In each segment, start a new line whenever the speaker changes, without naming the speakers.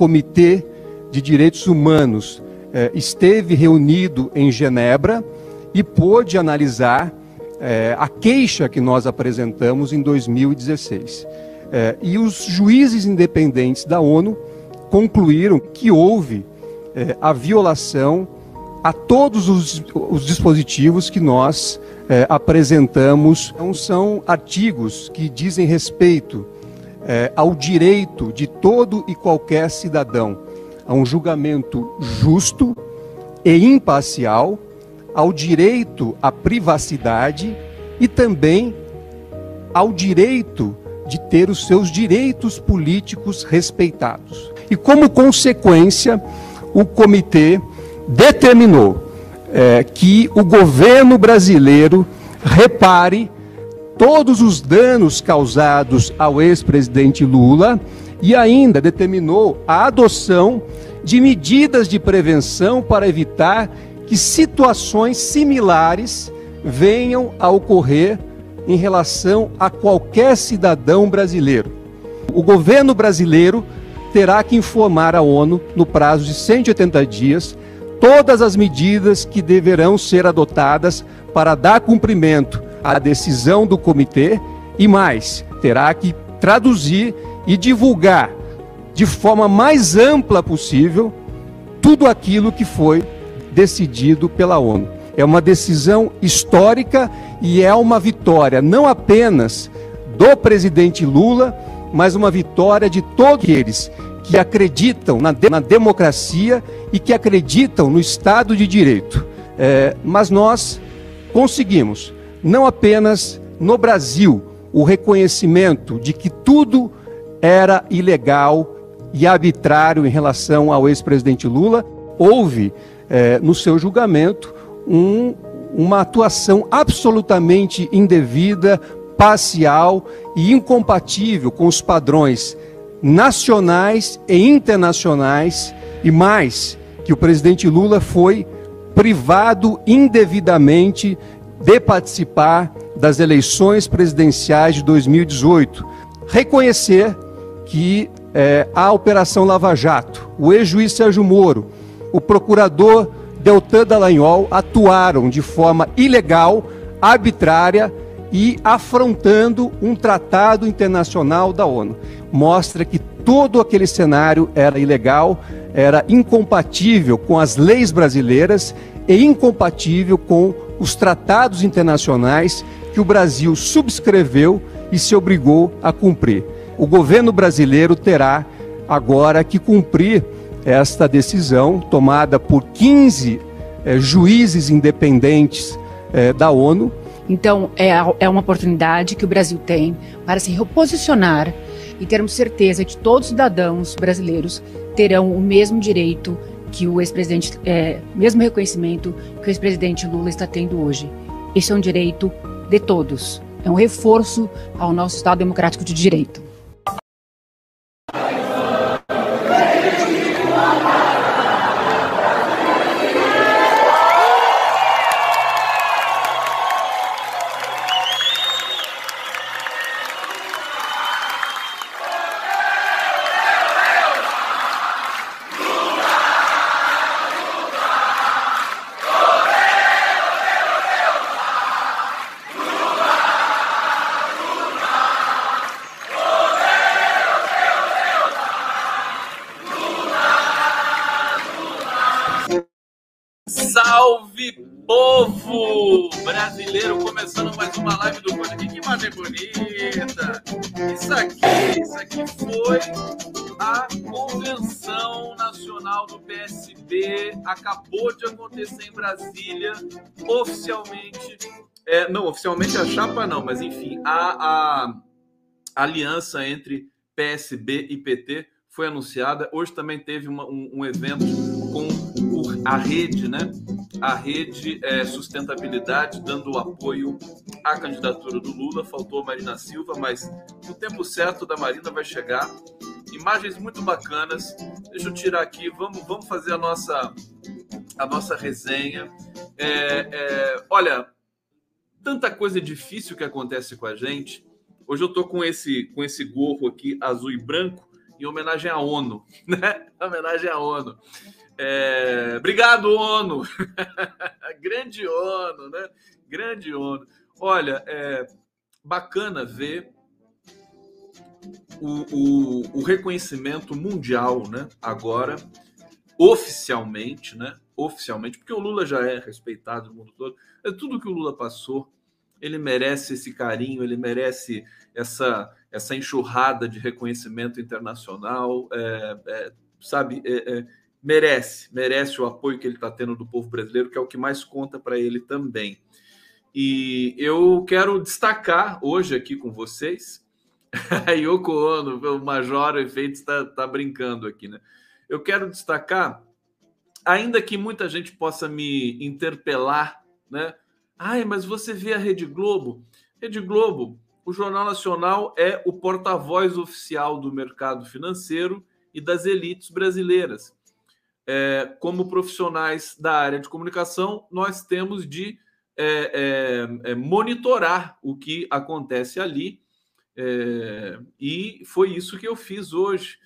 Comitê de Direitos Humanos eh, esteve reunido em Genebra e pôde analisar eh, a queixa que nós apresentamos em 2016. Eh, e os juízes independentes da ONU concluíram que houve eh, a violação a todos os, os dispositivos que nós eh, apresentamos. Então, são artigos que dizem respeito eh, ao direito de todo e qualquer cidadão a um julgamento justo e imparcial, ao direito à privacidade e também ao direito de ter os seus direitos políticos respeitados. E como consequência, o comitê determinou é, que o governo brasileiro repare todos os danos causados ao ex-presidente Lula e ainda determinou a adoção de medidas de prevenção para evitar que situações similares venham a ocorrer em relação a qualquer cidadão brasileiro. O governo brasileiro terá que informar a ONU, no prazo de 180 dias, todas as medidas que deverão ser adotadas para dar cumprimento à decisão do comitê e mais, terá que traduzir e divulgar de forma mais ampla possível tudo aquilo que foi decidido pela ONU. É uma decisão histórica e é uma vitória não apenas do presidente Lula, mas uma vitória de todos eles que acreditam na, de, na democracia e que acreditam no Estado de Direito. É, mas nós conseguimos, não apenas no Brasil, o reconhecimento de que tudo era ilegal e arbitrário em relação ao ex-presidente Lula, houve é, no seu julgamento um, uma atuação absolutamente indevida, parcial e incompatível com os padrões nacionais e internacionais, e mais, que o presidente Lula foi privado indevidamente de participar das eleições presidenciais de 2018. Reconhecer que é, a Operação Lava Jato, o ex-juiz Sérgio Moro, o procurador Deltan Dallagnol atuaram de forma ilegal, arbitrária e afrontando um tratado internacional da ONU. Mostra que todo aquele cenário era ilegal, era incompatível com as leis brasileiras e incompatível com os tratados internacionais que o Brasil subscreveu e se obrigou a cumprir. O governo brasileiro terá agora que cumprir esta decisão tomada por 15 eh, juízes independentes eh, da ONU
então, é, é uma oportunidade que o Brasil tem para se reposicionar e termos certeza que todos os cidadãos brasileiros terão o mesmo direito que o ex-presidente, é, mesmo reconhecimento que o ex-presidente Lula está tendo hoje. Esse é um direito de todos. É um reforço ao nosso Estado democrático de direito.
Acontecer em Brasília, oficialmente. É, não, oficialmente a chapa não, mas enfim, a, a aliança entre PSB e PT foi anunciada. Hoje também teve uma, um, um, evento com a rede, né? A rede é, sustentabilidade dando apoio à candidatura do Lula. Faltou a Marina Silva, mas no tempo certo da Marina vai chegar. Imagens muito bacanas. Deixa eu tirar aqui. Vamos, vamos fazer a nossa a nossa resenha. É, é, olha, tanta coisa difícil que acontece com a gente. Hoje eu tô com esse com esse gorro aqui azul e branco em homenagem à ONU, né? Em homenagem à ONU. É, obrigado, ONU! Grande ONU, né? Grande ONU. Olha, é bacana ver o, o, o reconhecimento mundial, né? Agora, oficialmente, né? Oficialmente, porque o Lula já é respeitado no mundo todo. É tudo que o Lula passou, ele merece esse carinho, ele merece essa, essa enxurrada de reconhecimento internacional, é, é, sabe? É, é merece, merece o apoio que ele está tendo do povo brasileiro, que é o que mais conta para ele também. E eu quero destacar hoje aqui com vocês a Yoko Ono, o Major Efeitos está tá brincando aqui, né? Eu quero destacar, ainda que muita gente possa me interpelar, né? Ai, mas você vê a Rede Globo? Rede Globo, o Jornal Nacional é o porta-voz oficial do mercado financeiro e das elites brasileiras. É, como profissionais da área de comunicação, nós temos de é, é, é monitorar o que acontece ali é, e foi isso que eu fiz hoje,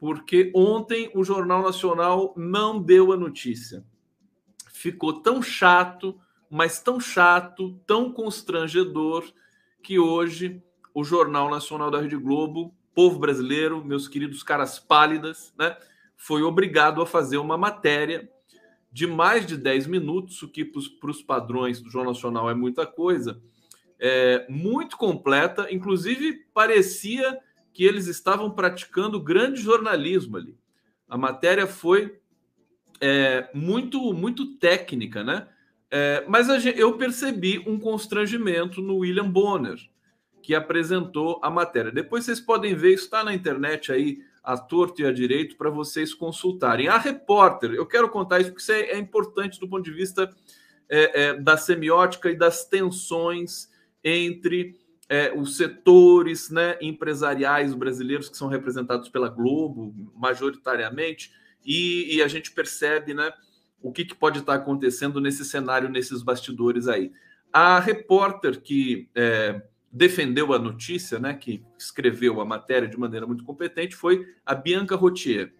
porque ontem o Jornal Nacional não deu a notícia. Ficou tão chato, mas tão chato, tão constrangedor, que hoje o Jornal Nacional da Rede Globo, povo brasileiro, meus queridos caras pálidas, né, foi obrigado a fazer uma matéria de mais de 10 minutos, o que para os padrões do Jornal Nacional é muita coisa é, muito completa, inclusive parecia que eles estavam praticando grande jornalismo ali. A matéria foi é, muito, muito técnica, né? É, mas eu percebi um constrangimento no William Bonner, que apresentou a matéria. Depois vocês podem ver, está na internet aí, a torto e a direito, para vocês consultarem. A repórter, eu quero contar isso porque isso é, é importante do ponto de vista é, é, da semiótica e das tensões entre é, os setores né, empresariais brasileiros que são representados pela Globo, majoritariamente, e, e a gente percebe né, o que, que, pode estar acontecendo nesse cenário, nesses bastidores aí. A repórter que é, defendeu a notícia, né, que escreveu a matéria de maneira muito competente, foi a Bianca Rotier,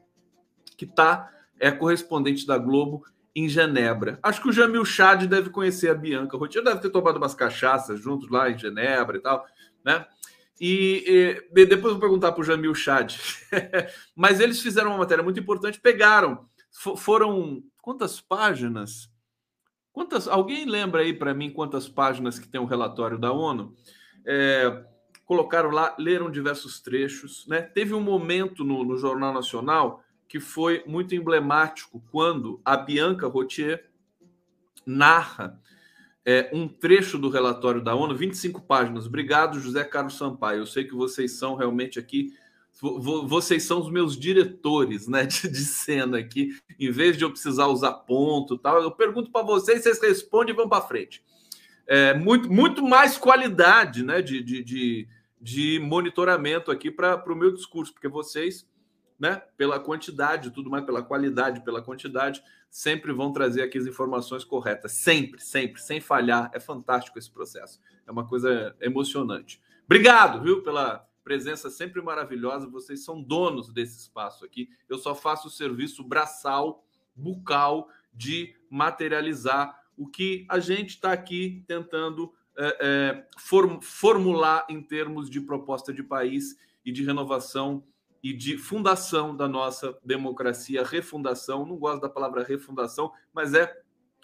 que tá, é correspondente da Globo em Genebra. Acho que o Jamil Chad deve conhecer a Bianca Rotier, deve ter tomado umas cachaças juntos lá em Genebra e tal, né? E, e depois vou perguntar para o Jamil Chad. Mas eles fizeram uma matéria muito importante, pegaram, foram quantas páginas? Quantas? Alguém lembra aí para mim quantas páginas que tem o um relatório da ONU? É, colocaram lá, leram diversos trechos, né? Teve um momento no, no Jornal Nacional que foi muito emblemático quando a Bianca Rotier narra é, um trecho do relatório da ONU, 25 páginas. Obrigado, José Carlos Sampaio. Eu sei que vocês são realmente aqui, vocês são os meus diretores né, de, de cena aqui. Em vez de eu precisar usar ponto tal, eu pergunto para vocês, vocês respondem e vão para frente. É, muito, muito mais qualidade né, de, de, de, de monitoramento aqui para o meu discurso, porque vocês né, pela quantidade, tudo mais pela qualidade, pela quantidade, sempre vão trazer aqui as informações corretas, sempre, sempre, sem falhar. É fantástico esse processo. É uma coisa emocionante. Obrigado, viu, pela presença sempre maravilhosa. Vocês são donos desse espaço aqui. Eu só faço o serviço braçal, bucal de materializar o que a gente está aqui tentando é, é, form formular em termos de proposta de país e de renovação e de fundação da nossa democracia, refundação. Não gosto da palavra refundação, mas é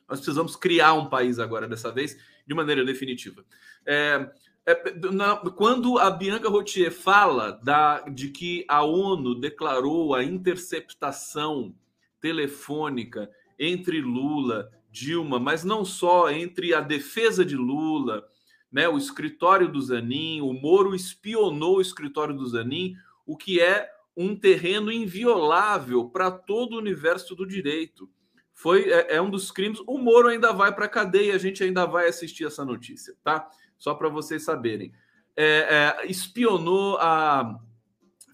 nós precisamos criar um país agora, dessa vez, de maneira definitiva. É, é, na, quando a Bianca Rotier fala da, de que a ONU declarou a interceptação telefônica entre Lula, Dilma, mas não só entre a defesa de Lula, né, o escritório do Zanin, o Moro espionou o escritório do Zanin, o que é um terreno inviolável para todo o universo do direito. Foi é, é um dos crimes. O Moro ainda vai para a cadeia, a gente ainda vai assistir essa notícia, tá? Só para vocês saberem. É, é, espionou a.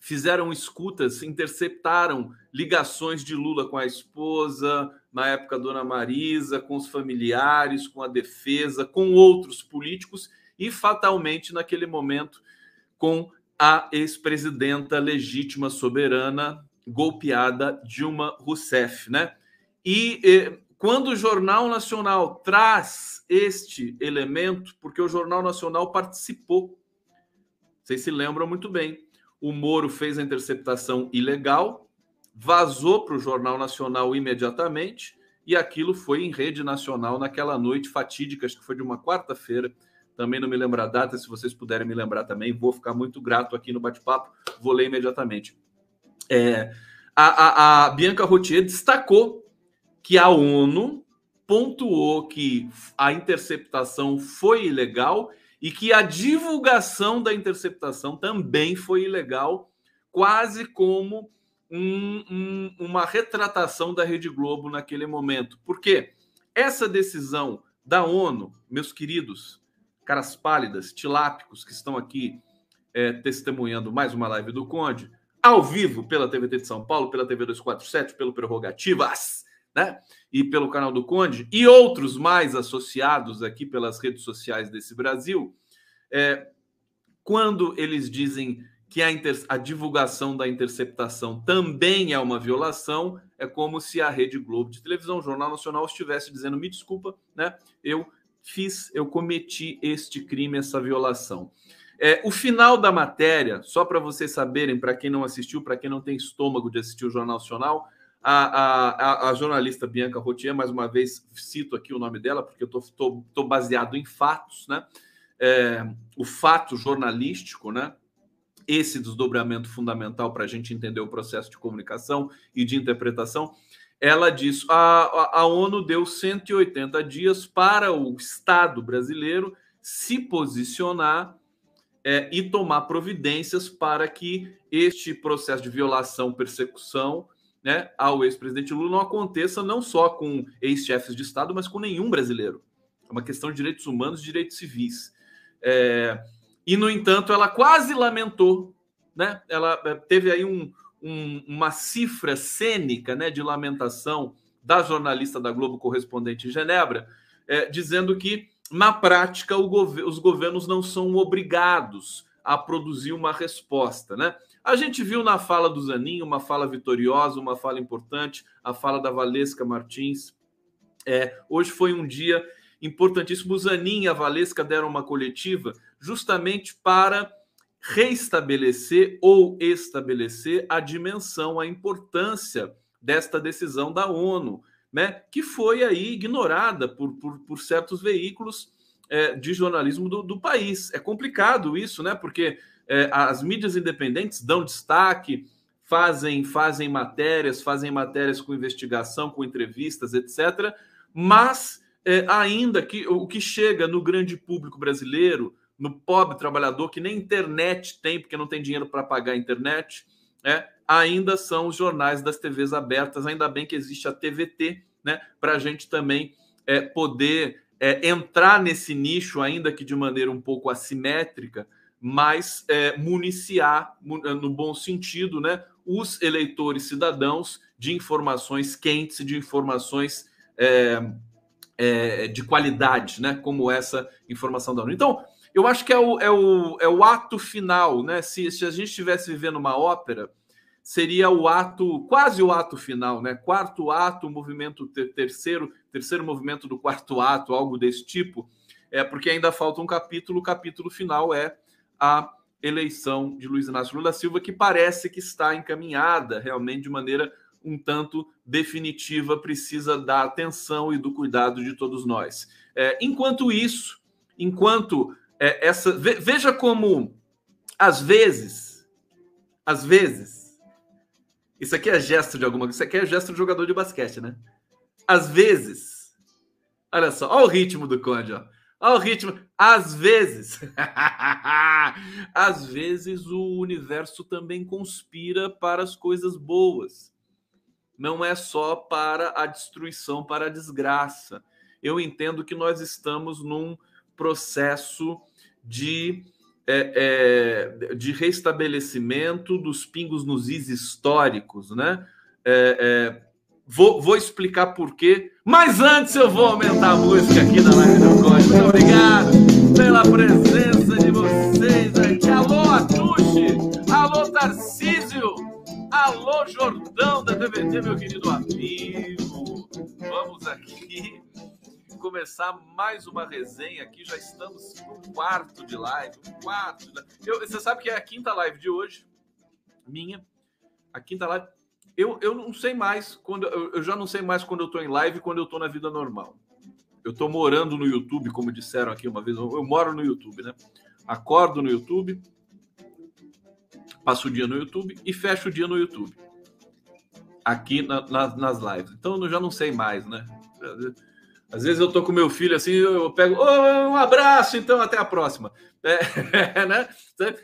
Fizeram escutas, interceptaram ligações de Lula com a esposa, na época Dona Marisa, com os familiares, com a defesa, com outros políticos e fatalmente naquele momento com a ex-presidenta legítima soberana golpeada Dilma Rousseff, né? E eh, quando o Jornal Nacional traz este elemento, porque o Jornal Nacional participou, vocês se lembram muito bem, o Moro fez a interceptação ilegal, vazou para o Jornal Nacional imediatamente, e aquilo foi em rede nacional naquela noite fatídica, acho que foi de uma quarta-feira, também não me lembro a data, se vocês puderem me lembrar também, vou ficar muito grato aqui no bate-papo, vou ler imediatamente. É, a, a, a Bianca Rotier destacou que a ONU pontuou que a interceptação foi ilegal e que a divulgação da interceptação também foi ilegal, quase como um, um, uma retratação da Rede Globo naquele momento. Porque essa decisão da ONU, meus queridos, caras pálidas, tilápicos que estão aqui é, testemunhando mais uma live do Conde, ao vivo pela TVT de São Paulo, pela TV 247, pelo Prerrogativas, né? E pelo canal do Conde, e outros mais associados aqui pelas redes sociais desse Brasil, é, quando eles dizem que a, a, divulgação da interceptação também é uma violação, é como se a Rede Globo de televisão, Jornal Nacional, estivesse dizendo: me desculpa, né? Eu fiz, eu cometi este crime, essa violação. É, o final da matéria, só para vocês saberem, para quem não assistiu, para quem não tem estômago de assistir o Jornal Nacional, a, a, a, jornalista Bianca Rotier, mais uma vez cito aqui o nome dela, porque eu estou baseado em fatos, né? É, o fato jornalístico, né? Esse desdobramento fundamental para a gente entender o processo de comunicação e de interpretação ela diz: a, a ONU deu 180 dias para o Estado brasileiro se posicionar é, e tomar providências para que este processo de violação, persecução né, ao ex-presidente Lula não aconteça não só com ex-chefes de Estado, mas com nenhum brasileiro. É uma questão de direitos humanos e direitos civis. É, e, no entanto, ela quase lamentou, né? ela é, teve aí um, um, uma cifra cênica né, de lamentação da jornalista da Globo correspondente em Genebra, é, dizendo que, na prática, os governos não são obrigados a produzir uma resposta. Né? A gente viu na fala do Zanin uma fala vitoriosa, uma fala importante, a fala da Valesca Martins. É, hoje foi um dia importantíssimo. O Zanin e a Valesca deram uma coletiva justamente para reestabelecer ou estabelecer a dimensão, a importância desta decisão da ONU, né, que foi aí ignorada por, por, por certos veículos é, de jornalismo do, do, país. É complicado isso, né, porque é, as mídias independentes dão destaque, fazem, fazem matérias, fazem matérias com investigação, com entrevistas, etc., mas é, ainda que o que chega no grande público brasileiro, no pobre trabalhador que nem internet tem, porque não tem dinheiro para pagar a internet, né? ainda são os jornais das TVs abertas. Ainda bem que existe a TVT, né? para a gente também é, poder é, entrar nesse nicho, ainda que de maneira um pouco assimétrica, mas é, municiar, no bom sentido, né? os eleitores cidadãos de informações quentes, de informações é, é, de qualidade, né? como essa informação da ONU. Então, eu acho que é o, é o, é o ato final, né? Se, se a gente estivesse vivendo uma ópera, seria o ato, quase o ato final, né? Quarto ato, movimento ter, terceiro, terceiro movimento do quarto ato, algo desse tipo. É porque ainda falta um capítulo, o capítulo final é a eleição de Luiz Inácio Lula Silva, que parece que está encaminhada realmente de maneira um tanto definitiva, precisa da atenção e do cuidado de todos nós. É, enquanto isso, enquanto é, essa. Veja como, às vezes, às vezes, isso aqui é gesto de alguma isso aqui é gesto de jogador de basquete, né? Às vezes, olha só, olha o ritmo do Conde, ó. Olha o ritmo. Às vezes, às vezes o universo também conspira para as coisas boas. Não é só para a destruição, para a desgraça. Eu entendo que nós estamos num processo de, é, é, de restabelecimento dos pingos nos is históricos, né? É, é, vou, vou explicar por quê, mas antes eu vou aumentar a música aqui na live do Código. Muito obrigado pela presença de vocês aqui. Alô, Atush! Duarte! Alô, Tarcísio! Alô, Jordão da TVT, meu querido amigo! Vamos aqui começar mais uma resenha aqui. Já estamos no quarto de live. Um quarto de live. Eu, você sabe que é a quinta live de hoje, minha. A quinta live. Eu, eu não sei mais quando eu, eu já não sei mais quando eu estou em live e quando eu estou na vida normal. Eu estou morando no YouTube, como disseram aqui uma vez. Eu, eu moro no YouTube, né? Acordo no YouTube, passo o dia no YouTube e fecho o dia no YouTube. Aqui na, na, nas lives. Então eu já não sei mais, né? Às vezes eu tô com meu filho assim, eu pego, oh, um abraço, então até a próxima. É, né?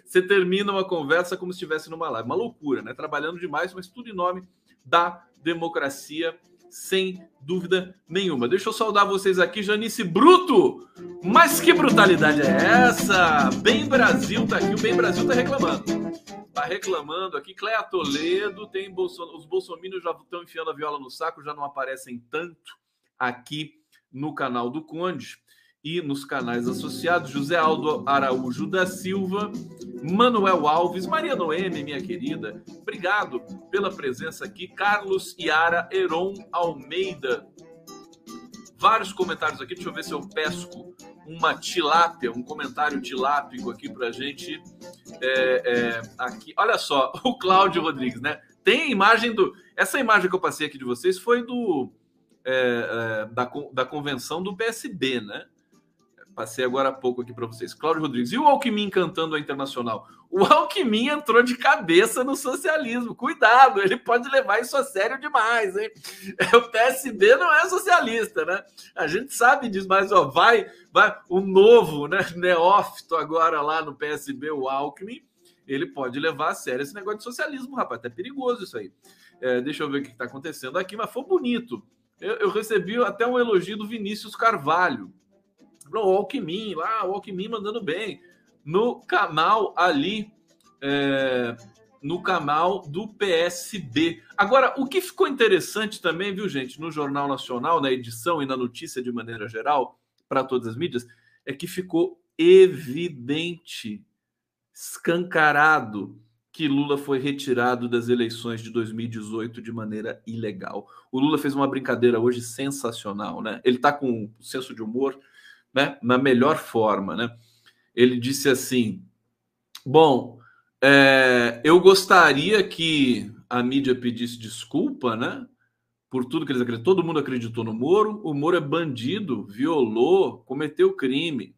Você termina uma conversa como se estivesse numa live. Uma loucura, né? Trabalhando demais, mas tudo em nome da democracia, sem dúvida nenhuma. Deixa eu saudar vocês aqui, Janice Bruto. Mas que brutalidade é essa? Bem Brasil tá aqui, o Bem Brasil tá reclamando. Tá reclamando aqui. Cléa Toledo, tem Bolson... os bolsominions já estão enfiando a viola no saco, já não aparecem tanto aqui no canal do Conde e nos canais associados, José Aldo Araújo da Silva, Manuel Alves, Maria Noemi, minha querida, obrigado pela presença aqui, Carlos Iara Heron Almeida. Vários comentários aqui, deixa eu ver se eu pesco uma tilápia, um comentário tilápico aqui pra gente. É, é, aqui, olha só, o Cláudio Rodrigues, né? Tem a imagem do. Essa imagem que eu passei aqui de vocês foi do é, é, da, da convenção do PSB, né? Passei agora há pouco aqui para vocês. Cláudio Rodrigues. E o Alckmin cantando a Internacional? O Alckmin entrou de cabeça no socialismo. Cuidado, ele pode levar isso a sério demais, hein? O PSB não é socialista, né? A gente sabe disso, mas ó, vai, vai o novo, né, neófito agora lá no PSB, o Alckmin, ele pode levar a sério esse negócio de socialismo, rapaz. É perigoso isso aí. É, deixa eu ver o que está acontecendo aqui, mas foi bonito eu, eu recebi até um elogio do Vinícius Carvalho. O Alckmin, lá, o Alckmin mandando bem. No canal ali, é, no canal do PSB. Agora, o que ficou interessante também, viu, gente, no Jornal Nacional, na edição e na notícia de maneira geral, para todas as mídias, é que ficou evidente, escancarado, que Lula foi retirado das eleições de 2018 de maneira ilegal. O Lula fez uma brincadeira hoje sensacional, né? Ele está com um senso de humor, né? Na melhor forma, né? Ele disse assim: Bom, é, eu gostaria que a mídia pedisse desculpa, né? Por tudo que eles acreditam. Todo mundo acreditou no Moro. O Moro é bandido, violou, cometeu crime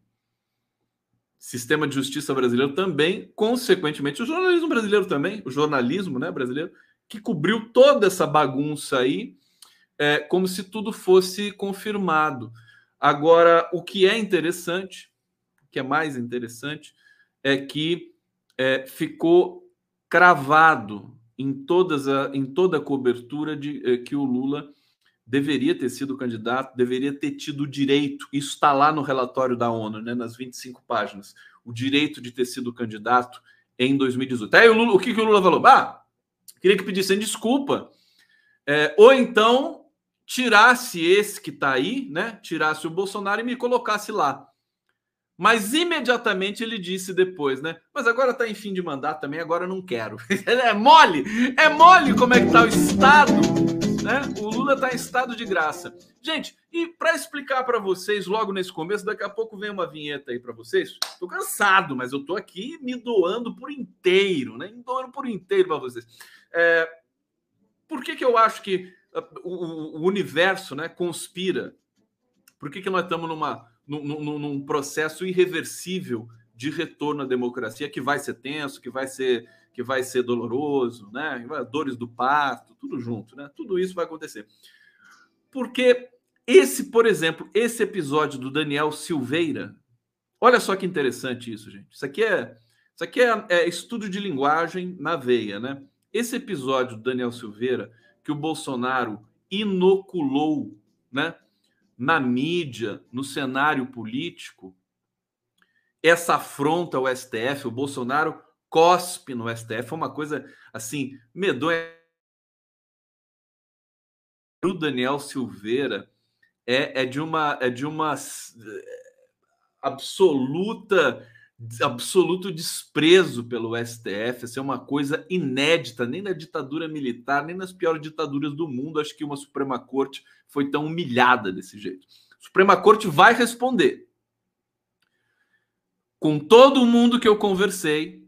sistema de justiça brasileiro também, consequentemente, o jornalismo brasileiro também, o jornalismo né, brasileiro, que cobriu toda essa bagunça aí, é, como se tudo fosse confirmado. Agora, o que é interessante, o que é mais interessante, é que é, ficou cravado em, todas a, em toda a cobertura de é, que o Lula deveria ter sido candidato, deveria ter tido o direito, isso está lá no relatório da ONU, né, nas 25 páginas, o direito de ter sido candidato em 2018. Aí o, Lula, o que, que o Lula falou? Ah, queria que pedissem desculpa, é, ou então tirasse esse que está aí, né, tirasse o Bolsonaro e me colocasse lá. Mas imediatamente ele disse depois, né? Mas agora está em fim de mandato também, agora não quero. é mole, é mole como é que está o Estado né? O Lula está em estado de graça. Gente, e para explicar para vocês logo nesse começo, daqui a pouco vem uma vinheta aí para vocês. Estou cansado, mas eu estou aqui me doando por inteiro, né? Me doando por inteiro para vocês. É, por que, que eu acho que uh, o, o universo né, conspira? Por que, que nós estamos numa, num, num processo irreversível de retorno à democracia que vai ser tenso, que vai ser que vai ser doloroso, né? Dores do parto, tudo junto, né? Tudo isso vai acontecer. Porque esse, por exemplo, esse episódio do Daniel Silveira, olha só que interessante isso, gente. Isso aqui é, isso aqui é, é estudo de linguagem na veia, né? Esse episódio do Daniel Silveira que o Bolsonaro inoculou, né? Na mídia, no cenário político, essa afronta ao STF, o Bolsonaro cospe no STF, é uma coisa assim, medonha. O Daniel Silveira é, é de uma é de uma absoluta absoluto desprezo pelo STF. Essa é uma coisa inédita, nem na ditadura militar, nem nas piores ditaduras do mundo. Acho que uma Suprema Corte foi tão humilhada desse jeito. A Suprema Corte vai responder. Com todo mundo que eu conversei,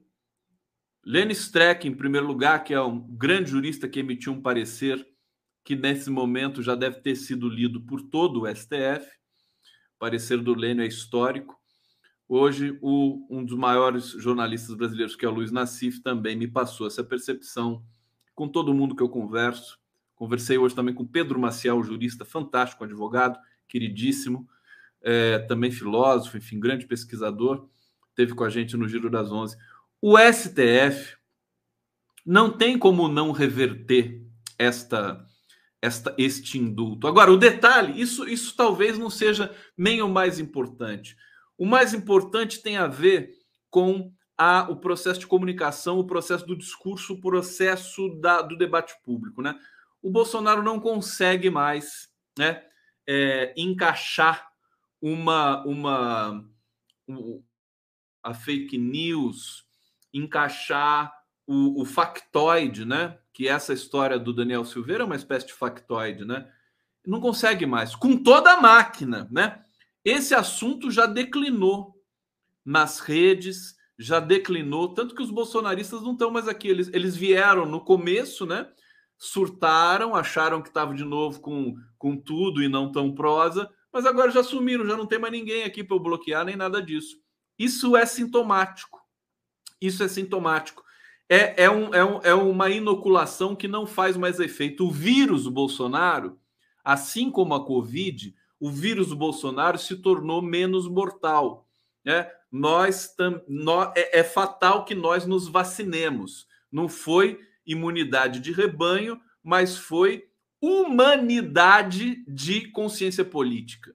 Lenny Streck, em primeiro lugar, que é um grande jurista que emitiu um parecer que nesse momento já deve ter sido lido por todo o STF. O parecer do Lênio é histórico. Hoje, o, um dos maiores jornalistas brasileiros, que é o Luiz Nassif, também me passou essa percepção com todo mundo que eu converso. Conversei hoje também com Pedro Maciel, jurista fantástico, advogado, queridíssimo, é, também filósofo, enfim, grande pesquisador, teve com a gente no Giro das Onze. O STF não tem como não reverter esta, esta este indulto. Agora, o detalhe, isso, isso talvez não seja nem o mais importante. O mais importante tem a ver com a, o processo de comunicação, o processo do discurso, o processo da, do debate público. Né? O Bolsonaro não consegue mais né, é, encaixar uma, uma um, a fake news, encaixar o, o factoide, né? Que essa história do Daniel Silveira é uma espécie de factoide, né? Não consegue mais, com toda a máquina, né? Esse assunto já declinou nas redes, já declinou, tanto que os bolsonaristas não estão mais aqui. Eles, eles vieram no começo, né? Surtaram, acharam que estava de novo com, com tudo e não tão prosa, mas agora já sumiram, já não tem mais ninguém aqui para bloquear nem nada disso. Isso é sintomático. Isso é sintomático. É, é, um, é, um, é uma inoculação que não faz mais efeito. O vírus Bolsonaro, assim como a Covid, o vírus Bolsonaro se tornou menos mortal. Né? Nós, tam, nós é, é fatal que nós nos vacinemos. Não foi imunidade de rebanho, mas foi humanidade de consciência política.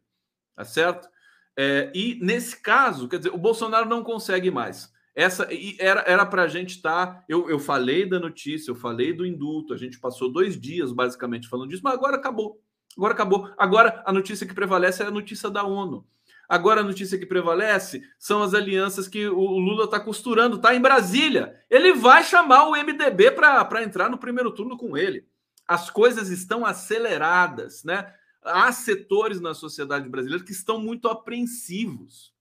Tá certo? É, e nesse caso, quer dizer, o Bolsonaro não consegue mais. Essa era era para a gente estar. Tá, eu, eu falei da notícia, eu falei do indulto, a gente passou dois dias basicamente falando disso, mas agora acabou. Agora acabou. Agora a notícia que prevalece é a notícia da ONU. Agora a notícia que prevalece são as alianças que o Lula está costurando, está em Brasília. Ele vai chamar o MDB para entrar no primeiro turno com ele. As coisas estão aceleradas, né? Há setores na sociedade brasileira que estão muito apreensivos,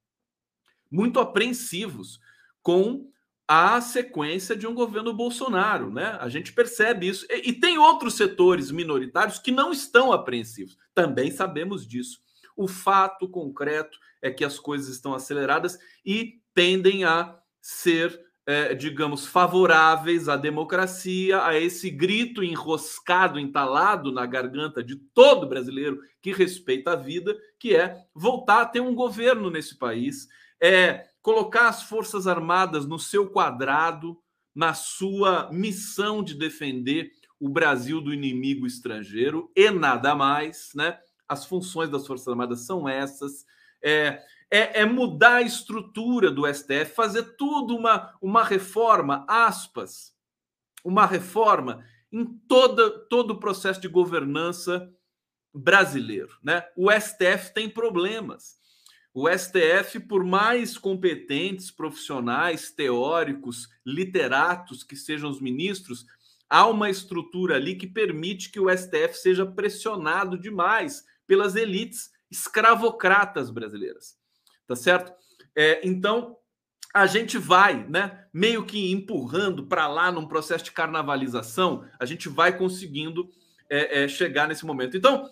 muito apreensivos com a sequência de um governo Bolsonaro, né? A gente percebe isso. E, e, tem outros setores minoritários que não estão apreensivos. Também sabemos disso. O fato concreto é que as coisas estão aceleradas e tendem a ser, é, digamos, favoráveis à democracia, a esse grito enroscado, entalado na garganta de todo brasileiro que respeita a vida, que é voltar a ter um governo nesse país. É, colocar as Forças Armadas no seu quadrado, na sua missão de defender o Brasil do inimigo estrangeiro e nada mais, né? As funções das Forças Armadas são essas. É, é, é, mudar a estrutura do STF, fazer tudo uma, uma reforma, aspas, uma reforma em toda, todo o processo de governança brasileiro. Né? O STF tem problemas. O STF, por mais competentes, profissionais, teóricos, literatos que sejam os ministros, há uma estrutura ali que permite que o STF seja pressionado demais pelas elites escravocratas brasileiras. Tá certo? É, então, a gente vai, né, meio que empurrando para lá num processo de carnavalização, a gente vai conseguindo é, é, chegar nesse momento. Então,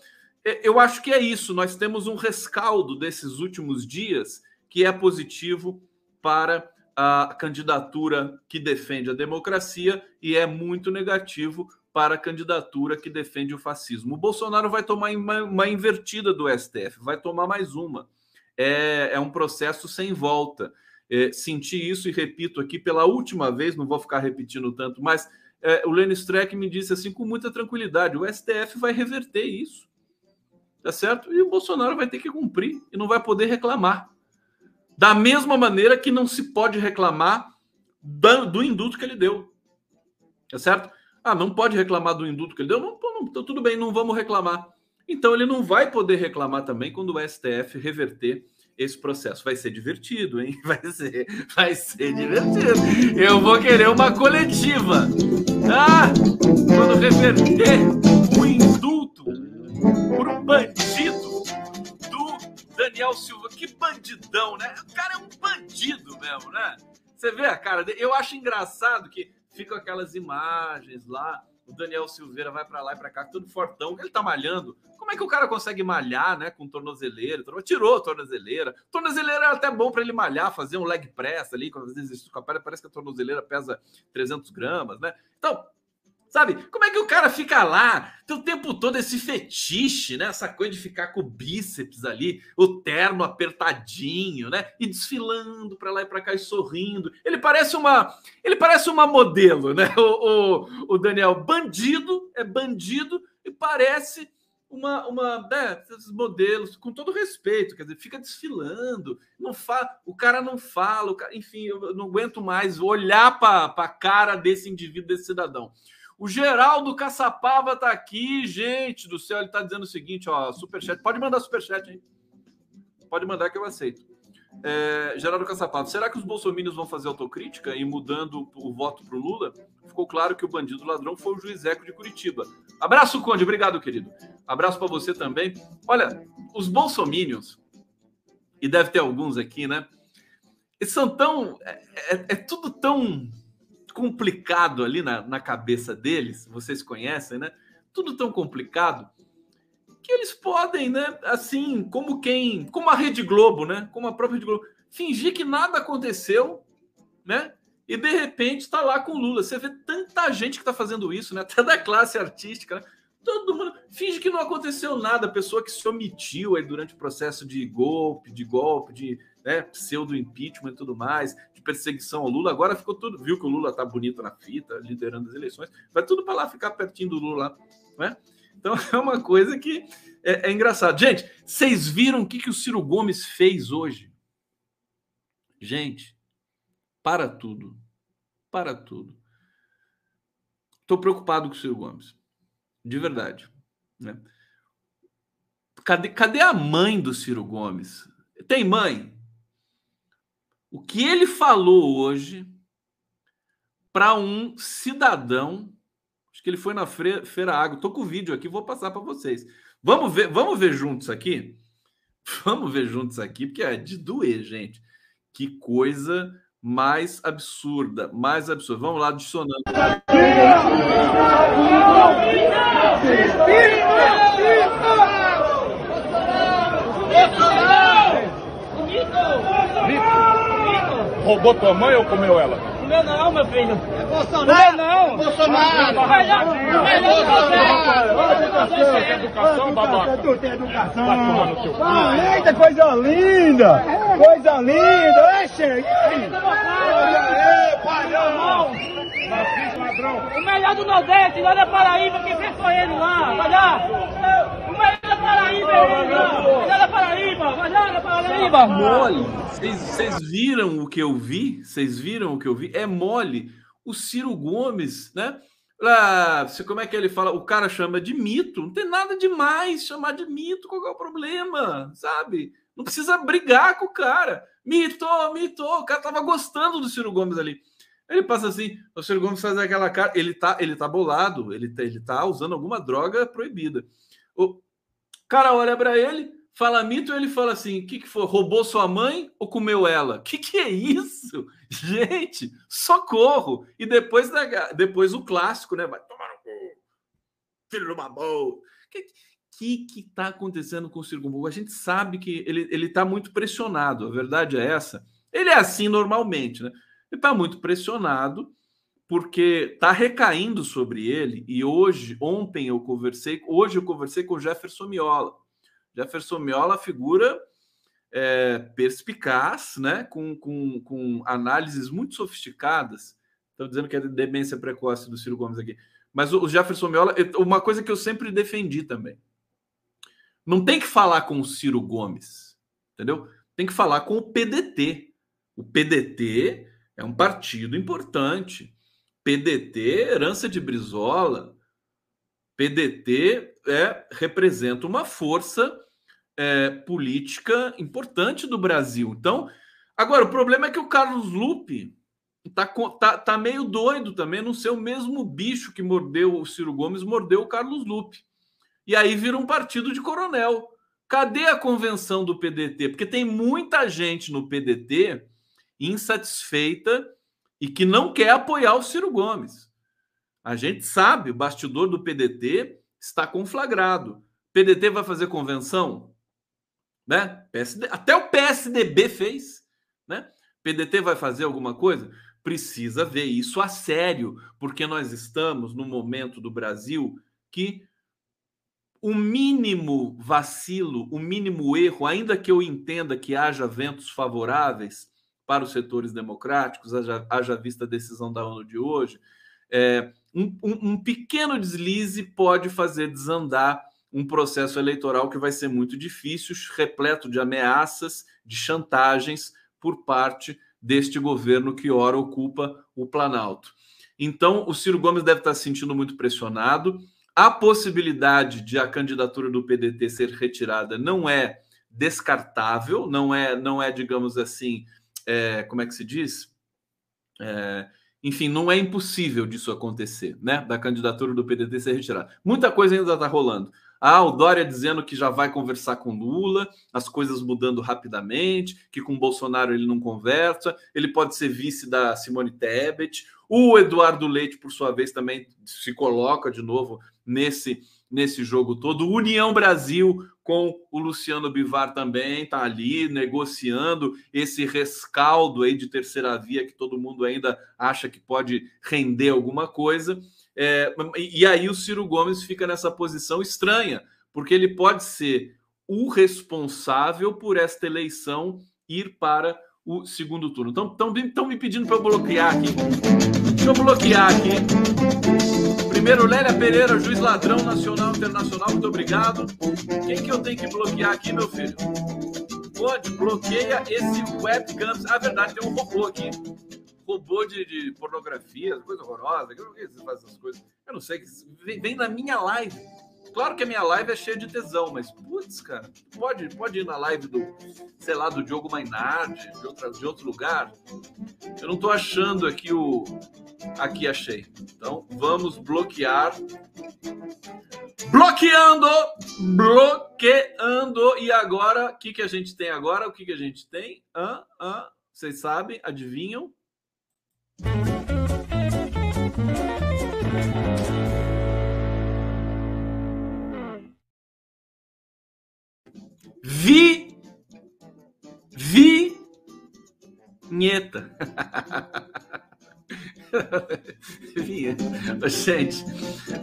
eu acho que é isso. Nós temos um rescaldo desses últimos dias que é positivo para a candidatura que defende a democracia e é muito negativo para a candidatura que defende o fascismo. O Bolsonaro vai tomar uma, uma invertida do STF, vai tomar mais uma. É, é um processo sem volta. É, senti isso e repito aqui pela última vez, não vou ficar repetindo tanto, mas é, o Lenny Streck me disse assim com muita tranquilidade: o STF vai reverter isso tá certo? E o Bolsonaro vai ter que cumprir e não vai poder reclamar. Da mesma maneira que não se pode reclamar do indulto que ele deu. Tá certo? Ah, não pode reclamar do indulto que ele deu? Não, não, então tudo bem, não vamos reclamar. Então ele não vai poder reclamar também quando o STF reverter esse processo. Vai ser divertido, hein? Vai ser, vai ser divertido. Eu vou querer uma coletiva. Ah, quando reverter o indulto por um bandido do Daniel Silva. Que bandidão, né? O cara é um bandido mesmo, né? Você vê a cara dele? Eu acho engraçado que ficam aquelas imagens lá o Daniel Silveira vai para lá e para cá, tudo fortão. Ele tá malhando. Como é que o cara consegue malhar, né? Com tornozeleira? Tirou a tornozeleira. Tornozeleira é até bom para ele malhar, fazer um leg press ali, quando às vezes com a perna, parece que a tornozeleira pesa 300 gramas, né? Então, Sabe? Como é que o cara fica lá tem o tempo todo esse fetiche, né? Essa coisa de ficar com o bíceps ali, o terno apertadinho, né? E desfilando para lá e para cá e sorrindo. Ele parece uma, ele parece uma modelo, né? O, o, o Daniel bandido é bandido e parece uma, uma né, esses modelos com todo respeito, quer dizer, fica desfilando, não fala, o cara não fala, cara, enfim, eu não aguento mais olhar para a cara desse indivíduo, desse cidadão. O Geraldo Caçapava tá aqui, gente do céu. Ele tá dizendo o seguinte, ó, superchat. Pode mandar superchat, hein? Pode mandar que eu aceito. É, Geraldo Caçapava, será que os bolsominions vão fazer autocrítica e mudando o voto pro Lula? Ficou claro que o bandido ladrão foi o juiz Eco de Curitiba. Abraço, Conde. Obrigado, querido. Abraço para você também. Olha, os bolsominions, e deve ter alguns aqui, né? Eles são tão. é, é, é tudo tão complicado ali na, na cabeça deles, vocês conhecem, né? Tudo tão complicado que eles podem, né? Assim, como quem, como a Rede Globo, né? Como a própria Rede Globo, fingir que nada aconteceu, né? E de repente está lá com Lula. Você vê tanta gente que está fazendo isso, né? Até da classe artística, né? Todo mundo finge que não aconteceu nada. Pessoa que se omitiu aí durante o processo de golpe, de golpe, de né, pseudo impeachment e tudo mais, perseguição ao Lula. Agora ficou tudo, viu que o Lula tá bonito na fita, liderando as eleições. Vai tudo para lá ficar pertinho do Lula, né? Então é uma coisa que é, é engraçado. Gente, vocês viram o que, que o Ciro Gomes fez hoje? Gente, para tudo. Para tudo. Estou preocupado com o Ciro Gomes. De verdade. Né? Cadê, cadê a mãe do Ciro Gomes? Tem mãe? O que ele falou hoje para um cidadão. Acho que ele foi na Feira Água. Tô com o vídeo aqui, vou passar para vocês. Vamos ver, vamos ver juntos aqui? Vamos ver juntos aqui, porque é de doer, gente. Que coisa mais absurda, mais absurda. Vamos lá, adicionando.
Roubou tua mãe ou comeu ela?
Comeu não, meu filho.
É Bolsonaro.
Comeu não.
Bolsonaro.
O melhor, o melhor de
você. Educação, babaca.
Tu tem educação. Ah, eita, coisa linda. Coisa linda. Ei, chega.
Aê, palhão.
O melhor do Nordeste, lá da Paraíba, quem fez foi ele lá. Vai lá. O melhor Paraíba, ele lá. Paraíba. Vai lá Paraíba.
Mole. Vocês viram o que eu vi? Vocês viram o que eu vi? É mole. O Ciro Gomes, né? Ah, como é que ele fala? O cara chama de mito. Não tem nada demais chamar de mito. Qual é o problema? Sabe? Não precisa brigar com o cara. Mito, mito. O cara tava gostando do Ciro Gomes ali. Ele passa assim, o Ciro Gomes faz aquela cara, ele tá, ele tá bolado, ele tá, ele tá usando alguma droga proibida. O cara olha para ele, fala mito, ele fala assim: o que, que foi? Roubou sua mãe ou comeu ela? Que que é isso? Gente, socorro! E depois, depois o clássico, né? Vai tomar no cu, filho de uma boa. Que, que tá acontecendo com o Ciro? A gente sabe que ele, ele tá muito pressionado, a verdade é essa. Ele é assim normalmente, né? Ele está muito pressionado porque está recaindo sobre ele. E hoje, ontem eu conversei, hoje eu conversei com o Jefferson Miola. Jefferson Miola, figura é, perspicaz, né? Com, com, com análises muito sofisticadas. Estou dizendo que é demência precoce do Ciro Gomes aqui. Mas o Jefferson Miola, uma coisa que eu sempre defendi também. Não tem que falar com o Ciro Gomes, entendeu? Tem que falar com o PDT. O PDT é um partido importante. PDT, herança de Brizola. PDT é, representa uma força é, política importante do Brasil. Então, agora, o problema é que o Carlos Lupe tá, tá, tá meio doido também, não ser o mesmo bicho que mordeu o Ciro Gomes, mordeu o Carlos Lupe. E aí vira um partido de coronel. Cadê a convenção do PDT? Porque tem muita gente no PDT insatisfeita e que não quer apoiar o Ciro Gomes. A gente sabe, o bastidor do PDT está conflagrado. PDT vai fazer convenção? Né? PSD, até o PSDB fez, né? PDT vai fazer alguma coisa? Precisa ver isso a sério, porque nós estamos no momento do Brasil que o mínimo vacilo, o mínimo erro, ainda que eu entenda que haja ventos favoráveis para os setores democráticos, haja, haja vista a decisão da ONU de hoje, é, um, um, um pequeno deslize pode fazer desandar um processo eleitoral que vai ser muito difícil, repleto de ameaças, de chantagens por parte deste governo que ora ocupa o Planalto. Então, o Ciro Gomes deve estar se sentindo muito pressionado. A possibilidade de a candidatura do PDT ser retirada não é descartável, não é, não é, digamos assim, é, como é que se diz? É, enfim, não é impossível disso acontecer, né? Da candidatura do PDT ser retirada. Muita coisa ainda está rolando. Ah, o Dória dizendo que já vai conversar com Lula, as coisas mudando rapidamente, que com Bolsonaro ele não conversa, ele pode ser vice da Simone Tebet. O Eduardo Leite, por sua vez, também se coloca de novo nesse, nesse jogo todo. União Brasil com o Luciano Bivar também está ali negociando esse rescaldo aí de terceira via que todo mundo ainda acha que pode render alguma coisa. É, e aí o Ciro Gomes fica nessa posição estranha, porque ele pode ser o responsável por esta eleição ir para o segundo turno. Estão me pedindo para bloquear aqui. Deixa eu bloquear aqui. Primeiro, Lélia Pereira, juiz ladrão nacional internacional, muito obrigado. Quem que eu tenho que bloquear aqui, meu filho? Pode, bloqueia esse webcam. Ah, verdade, tem um robô aqui robô de, de pornografia, coisa horrorosa. Eu não sei se faz essas coisas. Eu não sei. Vem, vem na minha live. Claro que a minha live é cheia de tesão, mas putz, cara, pode, pode ir na live do, sei lá, do Diogo Mainardi, de, outra, de outro lugar. Eu não tô achando aqui o. Aqui achei. Então vamos bloquear. Bloqueando! Bloqueando! E agora, o que, que a gente tem agora? O que, que a gente tem? Ah, ah, vocês sabem? Adivinham? Vi. Vi. Vinheta. Vinheta. Gente,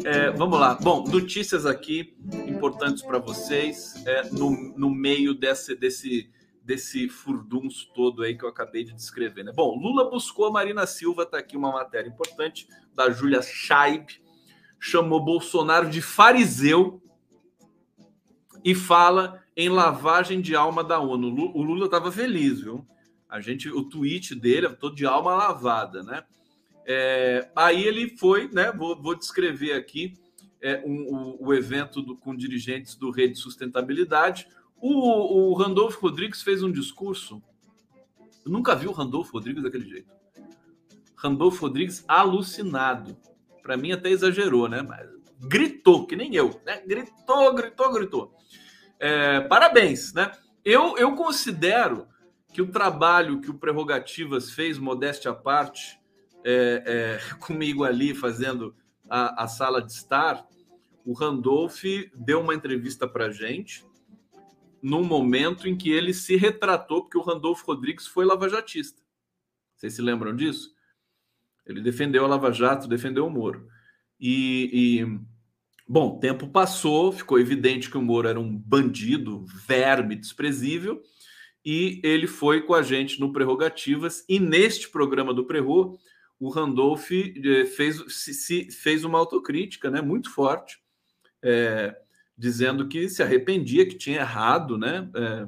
é, vamos lá. Bom, notícias aqui importantes para vocês é, no, no meio desse, desse desse furdunço todo aí que eu acabei de descrever. Né? Bom, Lula buscou a Marina Silva, tá aqui uma matéria importante da Júlia Scheib, chamou Bolsonaro de fariseu e fala em lavagem de alma da ONU. O Lula estava feliz, viu? A gente, o tweet dele, todo de alma lavada, né? É, aí ele foi, né? Vou, vou descrever aqui é, um, o, o, evento do, com dirigentes do Rede Sustentabilidade. O, o Randolfo Rodrigues fez um discurso. Eu nunca vi o Randolfo Rodrigues daquele jeito. Randolfo Rodrigues alucinado. Para mim até exagerou, né? Mas gritou, que nem eu, né? Gritou, gritou, gritou. É, parabéns, né? Eu, eu considero que o trabalho que o Prerrogativas fez, modéstia à parte, é, é, comigo ali fazendo a, a, sala de estar, o Randolph deu uma entrevista para gente num momento em que ele se retratou, porque o Randolfo Rodrigues foi lavajatista. Vocês se lembram disso? Ele defendeu a Lava Jato, defendeu o Moro. E, e bom, tempo passou, ficou evidente que o Moro era um bandido, verme, desprezível, e ele foi com a gente no Prerrogativas, e neste programa do Prerro, o Randolph eh, fez, se, fez uma autocrítica né, muito forte. É, dizendo que se arrependia, que tinha errado, né, é,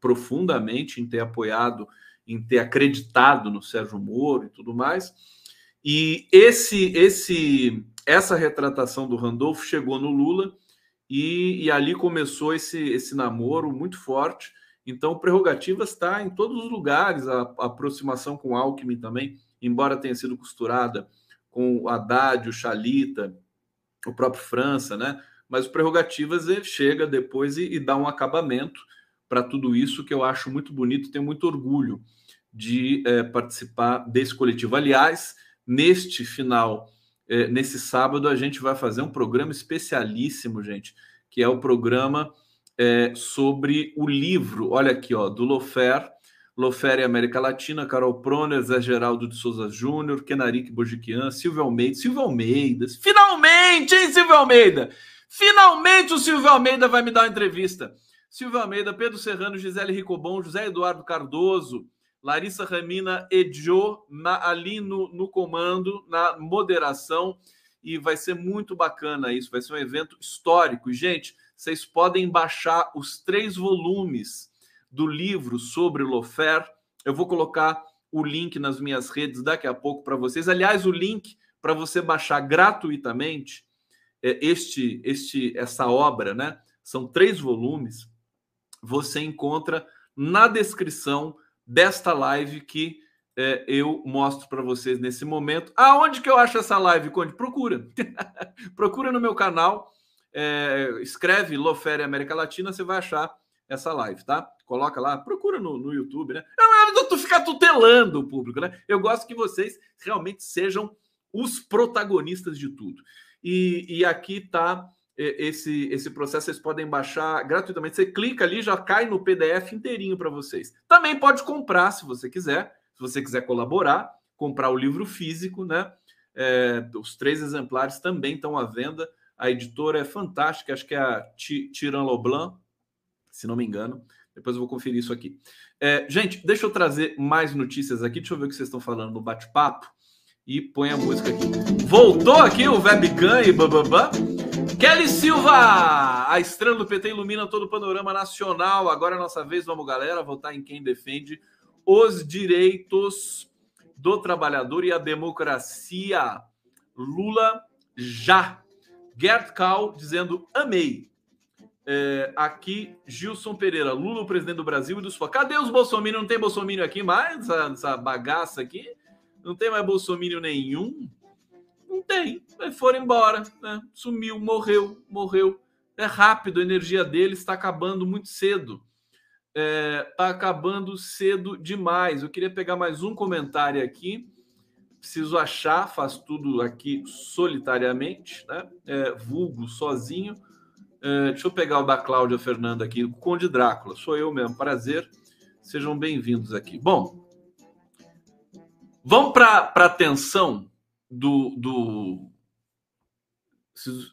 profundamente em ter apoiado, em ter acreditado no Sérgio Moro e tudo mais. E esse, esse, essa retratação do Randolfo chegou no Lula e, e ali começou esse, esse namoro muito forte. Então, Prerrogativas está em todos os lugares, a, a aproximação com Alckmin também, embora tenha sido costurada com o Haddad, o Chalita, o próprio França, né? Mas o Prerrogativas ele chega depois e, e dá um acabamento para tudo isso que eu acho muito bonito, tenho muito orgulho de é, participar desse coletivo. Aliás, neste final, é, nesse sábado, a gente vai fazer um programa especialíssimo, gente, que é o programa é, sobre o livro, olha aqui, ó, do Lofer, Lofer e América Latina, Carol Proner, Zé Geraldo de Souza Júnior, Kenarique Bojiquian, Silvio Almeida, Silvio Almeida, finalmente, hein, Silvio Almeida? Finalmente o Silvio Almeida vai me dar uma entrevista. Silvio Almeida, Pedro Serrano, Gisele Ricobon, José Eduardo Cardoso, Larissa Ramina Edjo na, ali no, comando, na moderação, e vai ser muito bacana isso, vai ser um evento histórico. Gente, vocês podem baixar os três volumes do livro sobre Lofer. Eu vou colocar o link nas minhas redes daqui a pouco para vocês. Aliás, o link para você baixar gratuitamente é, este, este, essa obra, né? São três volumes. Você encontra na descrição desta live que é, eu mostro para vocês nesse momento. Aonde que eu acho essa live, Conde? Procura. Procura no meu canal. É, escreve Lofere América Latina, você vai achar essa live, tá? Coloca lá, procura no, no YouTube, né? Não é tu ficar tutelando o público, né? Eu gosto que vocês realmente sejam os protagonistas de tudo. E, e aqui tá esse, esse processo, vocês podem baixar gratuitamente. Você clica ali, já cai no PDF inteirinho para vocês. Também pode comprar, se você quiser, se você quiser colaborar, comprar o livro físico, né? É, os três exemplares também estão à venda. A editora é fantástica, acho que é a Tiran Loblan, se não me engano. Depois eu vou conferir isso aqui. É, gente, deixa eu trazer mais notícias aqui. Deixa eu ver o que vocês estão falando no bate-papo. E põe a música aqui. Voltou aqui o webcam e bababá. Kelly Silva, a estrela do PT ilumina todo o panorama nacional. Agora é nossa vez, vamos galera, votar em quem defende os direitos do trabalhador e a democracia. Lula já. Gert Kahl dizendo amei. É, aqui, Gilson Pereira, Lula, o presidente do Brasil e dos Cadê os Bolsonaro? Não tem Bolsonaro aqui mais? Essa, essa bagaça aqui? Não tem mais Bolsonaro nenhum? Não tem. Foram embora, né? sumiu, morreu, morreu. É rápido, a energia dele está acabando muito cedo. Está é, tá acabando cedo demais. Eu queria pegar mais um comentário aqui. Preciso achar, faz tudo aqui solitariamente, né? É, vulgo sozinho. É, deixa eu pegar o da Cláudia Fernanda aqui, o Conde Drácula. Sou eu mesmo, prazer. Sejam bem-vindos aqui. Bom, vamos para a atenção do, do esses,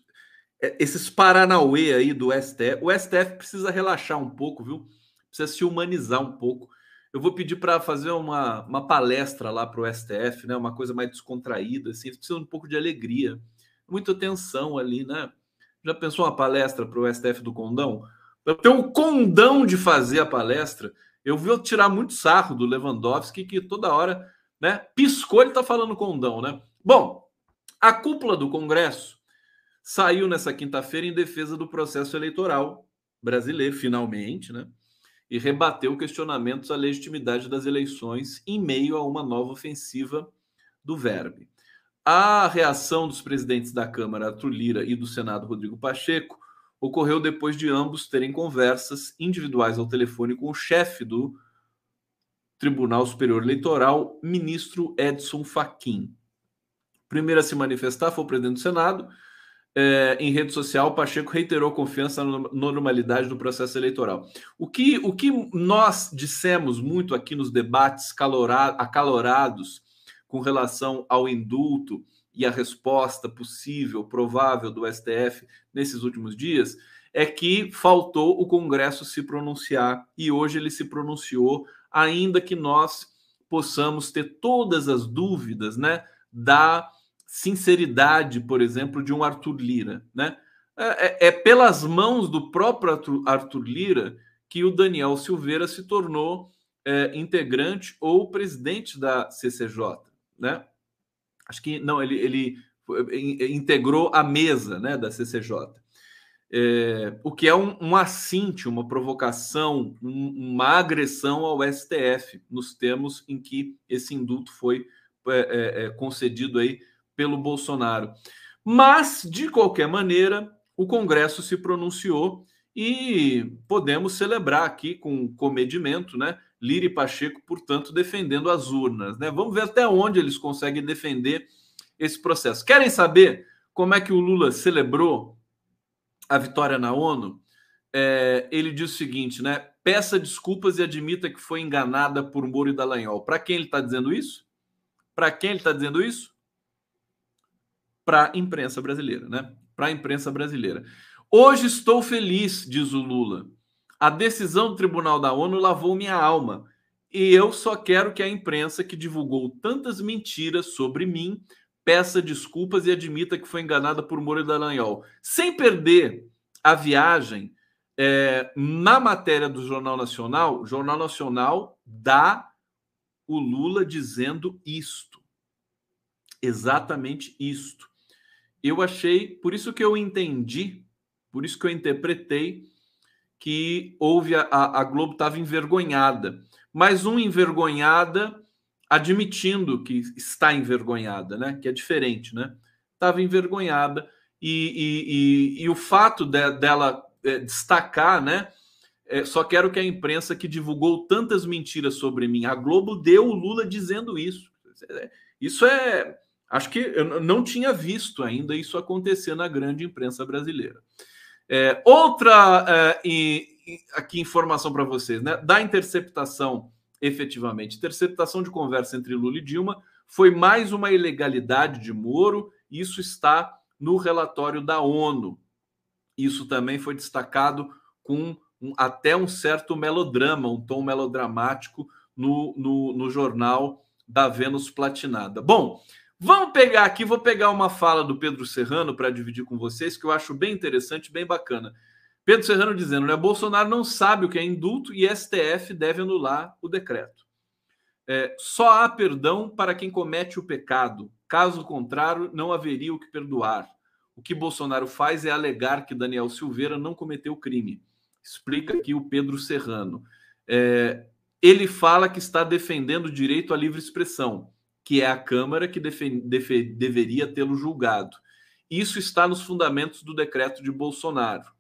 é, esses Paranauê aí do STF. O STF precisa relaxar um pouco, viu? Precisa se humanizar um pouco. Eu vou pedir para fazer uma, uma palestra lá para o STF, né? Uma coisa mais descontraída, assim. Eles precisam de um pouco de alegria, muita tensão ali, né? Já pensou uma palestra para o STF do Condão? Eu tenho um condão de fazer a palestra. Eu vou tirar muito sarro do Lewandowski, que toda hora, né? Piscou, ele está falando condão, né? Bom, a cúpula do Congresso saiu nessa quinta-feira em defesa do processo eleitoral brasileiro, finalmente, né? E rebateu questionamentos à legitimidade das eleições em meio a uma nova ofensiva do Verbe. A reação dos presidentes da Câmara, Arthur Lira, e do Senado, Rodrigo Pacheco, ocorreu depois de ambos terem conversas individuais ao telefone com o chefe do Tribunal Superior Eleitoral, ministro Edson Fachin primeiro a se manifestar foi o presidente do Senado. É, em rede social, Pacheco reiterou confiança na normalidade do processo eleitoral. O que, o que nós dissemos muito aqui nos debates calora, acalorados com relação ao indulto e a resposta possível, provável do STF nesses últimos dias, é que faltou o Congresso se pronunciar e hoje ele se pronunciou, ainda que nós possamos ter todas as dúvidas, né, da sinceridade, por exemplo, de um Arthur Lira, né? É, é, é pelas mãos do próprio Arthur, Arthur, Lira que o Daniel Silveira se tornou é, integrante ou presidente da CCJ, né? Acho que não, ele, ele integrou a mesa, né, da CCJ. é, o que é um, um assinte, uma provocação, um, uma agressão ao STF, nos termos em que esse indulto foi é, é, é, concedido aí pelo Bolsonaro. Mas, de qualquer maneira, o Congresso se pronunciou e podemos celebrar aqui com comedimento, né? Lira e Pacheco, portanto, defendendo as urnas, né? Vamos ver até onde eles conseguem defender esse processo. Querem saber como é que o Lula celebrou a vitória na ONU? É, ele diz o seguinte, né? Peça desculpas e admita que foi enganada por Moro e Dallagnol. Para quem ele está dizendo isso? Para quem ele está dizendo isso? Para a imprensa brasileira, né? Para a imprensa brasileira. Hoje estou feliz, diz o Lula. A decisão do Tribunal da ONU lavou minha alma. E eu só quero que a imprensa que divulgou tantas mentiras sobre mim peça desculpas e admita que foi enganada por e Dallagnol. Sem perder a viagem, é, na matéria do Jornal Nacional, o Jornal Nacional dá o Lula dizendo isto. Exatamente isto. Eu achei, por isso que eu entendi por isso que eu interpretei que houve a, a Globo estava envergonhada, mas um envergonhada admitindo que está envergonhada, né? Que é diferente, né? Estava envergonhada e, e, e, e, o fato de, dela é, destacar, né? É, só quero que a imprensa que divulgou tantas mentiras sobre mim, a Globo deu o Lula dizendo isso. Isso é, acho que eu não tinha visto ainda isso acontecer na grande imprensa brasileira. É, outra é, e, e, aqui informação para vocês, né? Da interceptação, efetivamente, interceptação de conversa entre Lula e Dilma foi mais uma ilegalidade de Moro. Isso está no relatório da ONU. Isso também foi destacado com um, até um certo melodrama, um tom melodramático no, no, no jornal da Vênus Platinada. Bom, Vamos pegar aqui, vou pegar uma fala do Pedro Serrano para dividir com vocês, que eu acho bem interessante, bem bacana. Pedro Serrano dizendo, né? Bolsonaro não sabe o que é indulto e STF deve anular o decreto. É, só há perdão para quem comete o pecado. Caso contrário, não haveria o que perdoar. O que Bolsonaro faz é alegar que Daniel Silveira não cometeu crime. Explica aqui o Pedro Serrano. É, ele fala que está defendendo o direito à livre expressão que é a Câmara que deveria tê-lo julgado. Isso está nos fundamentos do decreto de Bolsonaro.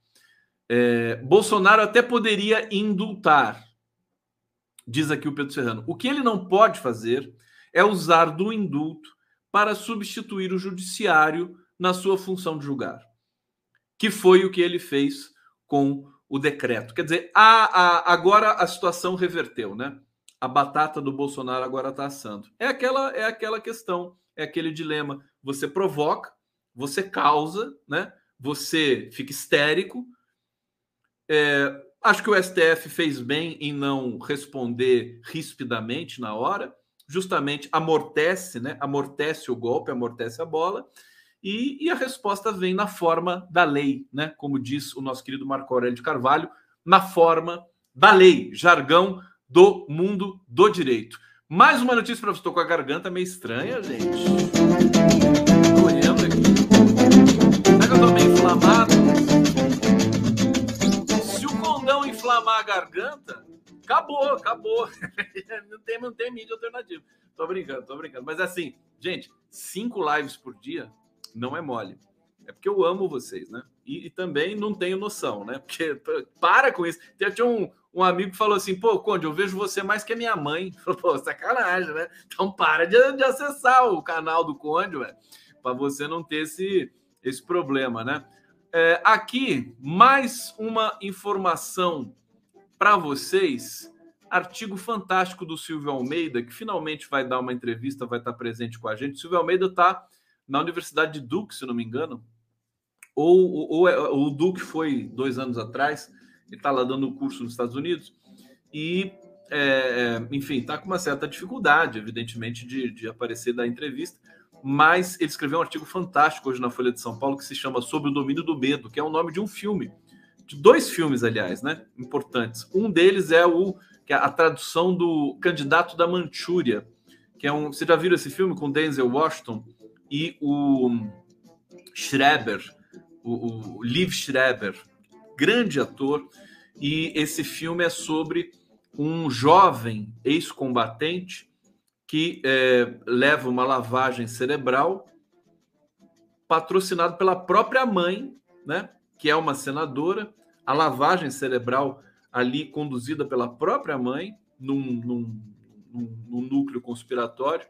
É, Bolsonaro até poderia indultar, diz aqui o Pedro Serrano. O que ele não pode fazer é usar do indulto para substituir o judiciário na sua função de julgar, que foi o que ele fez com o decreto. Quer dizer, a, a, agora a situação reverteu, né? A batata do Bolsonaro agora está assando. É aquela, é aquela questão, é aquele dilema. Você provoca, você causa, né? Você fica histérico. É, acho que o STF fez bem em não responder rispidamente na hora, justamente amortece, né? Amortece o golpe, amortece a bola. E, e, a resposta vem na forma da lei, né? Como diz o nosso querido Marco Aurélio de Carvalho, na forma da lei, jargão do mundo do direito. Mais uma notícia para você. Estou com a garganta meio estranha, gente. Doendo aqui. Será que eu estou meio inflamado? Se o condão inflamar a garganta, acabou, acabou. não, tem, não tem mídia alternativa. Tô brincando, tô brincando. Mas assim, gente, cinco lives por dia não é mole. É porque eu amo vocês, né? E, e também não tenho noção, né? Porque para com isso. Tinha um, um amigo falou assim: pô, Conde, eu vejo você mais que a minha mãe. Falou, pô, sacanagem, né? Então para de, de acessar o canal do Conde, velho, para você não ter esse, esse problema, né? É, aqui, mais uma informação para vocês. Artigo fantástico do Silvio Almeida, que finalmente vai dar uma entrevista, vai estar presente com a gente. O Silvio Almeida está na Universidade de Duke, se não me engano, ou, ou, ou é, o Duke foi dois anos atrás ele está lá dando curso nos Estados Unidos e, é, é enfim, está com uma certa dificuldade, evidentemente, de, de aparecer da entrevista. Mas ele escreveu um artigo fantástico hoje na Folha de São Paulo que se chama Sobre o Domínio do Medo, que é o nome de um filme, de dois filmes, aliás, né? Importantes. Um deles é o que é a tradução do Candidato da Manchúria, que é um. Você já viram esse filme com Denzel Washington e o Schreber? o, o Liv Schreiber, grande ator, e esse filme é sobre um jovem ex-combatente que é, leva uma lavagem cerebral patrocinado pela própria mãe, né, que é uma senadora, a lavagem cerebral ali conduzida pela própria mãe num, num, num, num núcleo conspiratório,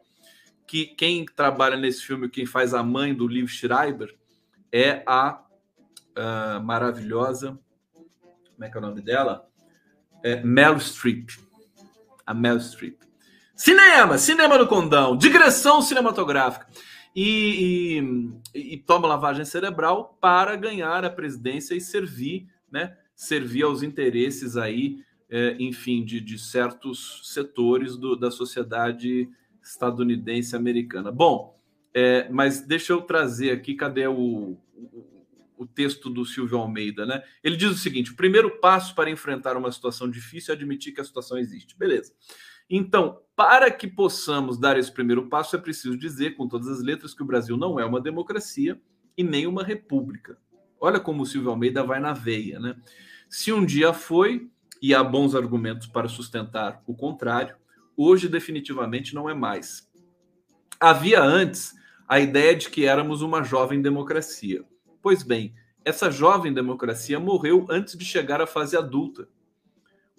que quem trabalha nesse filme, quem faz a mãe do Liv Schreiber, é a, a maravilhosa, como é que é o nome dela? É Meryl Streep. A Meryl Streep. Cinema, cinema no condão, digressão cinematográfica. E, e, e, toma lavagem cerebral para ganhar a presidência e servir, né? Servir aos interesses aí, é, enfim, de, de certos setores do, da sociedade estadunidense americana. Bom, é, mas deixa eu trazer aqui, cadê o, o, o, texto do Silvio Almeida, né? Ele diz o seguinte: o primeiro passo para enfrentar uma situação difícil é admitir que a situação existe. Beleza. Então, para que possamos dar esse primeiro passo, é preciso dizer com todas as letras que o Brasil não é uma democracia e nem uma república. Olha como o Silvio Almeida vai na veia, né? Se um dia foi, e há bons argumentos para sustentar o contrário, hoje definitivamente não é mais. Havia antes a ideia de que éramos uma jovem democracia. Pois bem, essa jovem democracia morreu antes de chegar à fase adulta,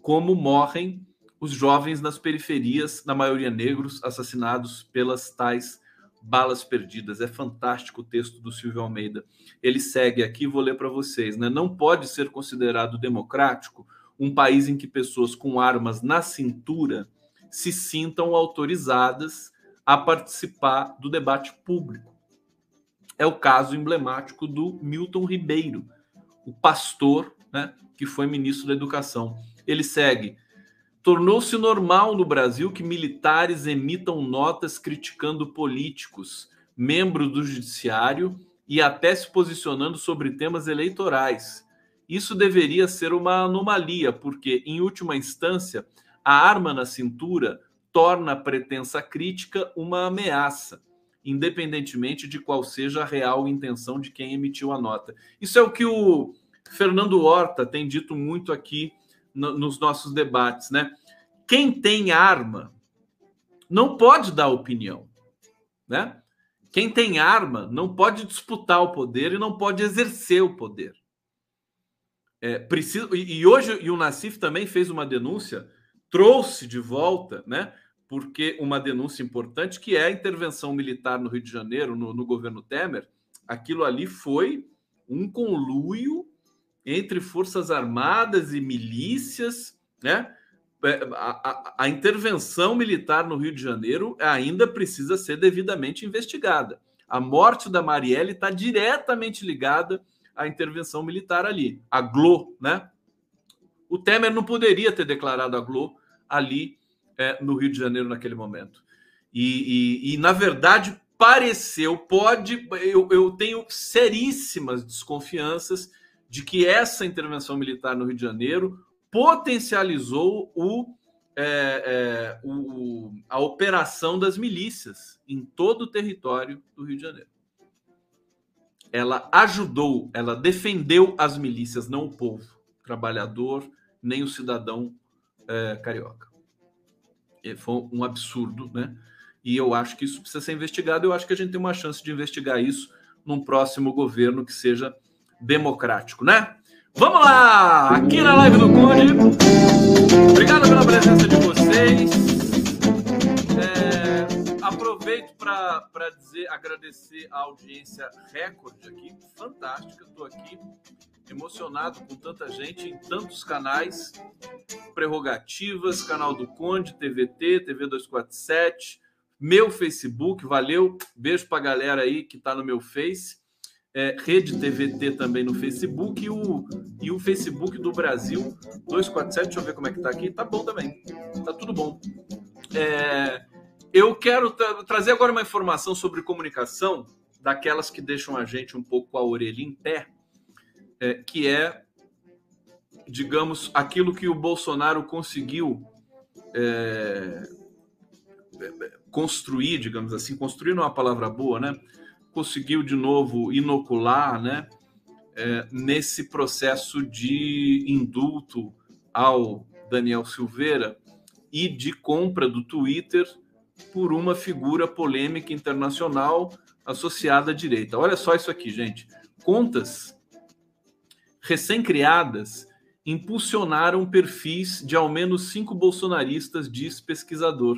como morrem os jovens nas periferias, na maioria negros, assassinados pelas tais balas perdidas. É fantástico o texto do Silvio Almeida. Ele segue aqui, vou ler para vocês. Né? Não pode ser considerado democrático um país em que pessoas com armas na cintura se sintam autorizadas a participar do debate público. É o caso emblemático do Milton Ribeiro, o pastor né, que foi ministro da Educação. Ele segue. Tornou-se normal no Brasil que militares emitam notas criticando políticos, membros do judiciário e até se posicionando sobre temas eleitorais. Isso deveria ser uma anomalia, porque, em última instância, a arma na cintura torna a pretensa crítica uma ameaça, independentemente de qual seja a real intenção de quem emitiu a nota. Isso é o que o Fernando Horta tem dito muito aqui no, nos nossos debates, né? Quem tem arma não pode dar opinião, né? Quem tem arma não pode disputar o poder e não pode exercer o poder. É, preciso, e, e hoje e o Nassif também fez uma denúncia trouxe de volta, né? Porque uma denúncia importante que é a intervenção militar no Rio de Janeiro, no, no governo Temer, aquilo ali foi um conluio entre forças armadas e milícias, né? É, a, a, a, intervenção militar no Rio de Janeiro ainda precisa ser devidamente investigada. A morte da Marielle está diretamente ligada à intervenção militar ali, a Glo, né? O Temer não poderia ter declarado a Glo ali é, no Rio de Janeiro naquele momento. E, e, e na verdade, pareceu, pode, eu, eu tenho seríssimas desconfianças de que essa intervenção militar no Rio de Janeiro potencializou o, é, é, o, a operação das milícias em todo o território do Rio de Janeiro. Ela ajudou, ela defendeu as milícias, não o povo trabalhador, nem o cidadão é, carioca. E foi um absurdo, né? E eu acho que isso precisa ser investigado. Eu acho que a gente tem uma chance de investigar isso num próximo governo que seja democrático, né? Vamos lá! Aqui na live do Conde. Obrigado pela presença de vocês. É, aproveito para dizer, agradecer a audiência recorde aqui, fantástica. Estou aqui emocionado com tanta gente em tantos canais, prerrogativas, canal do Conde, TVT, TV 247, meu Facebook, valeu, beijo para a galera aí que está no meu Face, é, Rede TVT também no Facebook e o, e o Facebook do Brasil 247, deixa eu ver como é que tá aqui, tá bom também, tá tudo bom. É, eu quero tra trazer agora uma informação sobre comunicação, daquelas que deixam a gente um pouco a orelha em pé, é, que é, digamos, aquilo que o Bolsonaro conseguiu é, construir, digamos assim, construir não é uma palavra boa, né? Conseguiu de novo inocular, né? é, nesse processo de indulto ao Daniel Silveira e de compra do Twitter por uma figura polêmica internacional associada à direita. Olha só isso aqui, gente. Contas recém-criadas impulsionaram perfis de ao menos cinco bolsonaristas, diz pesquisador.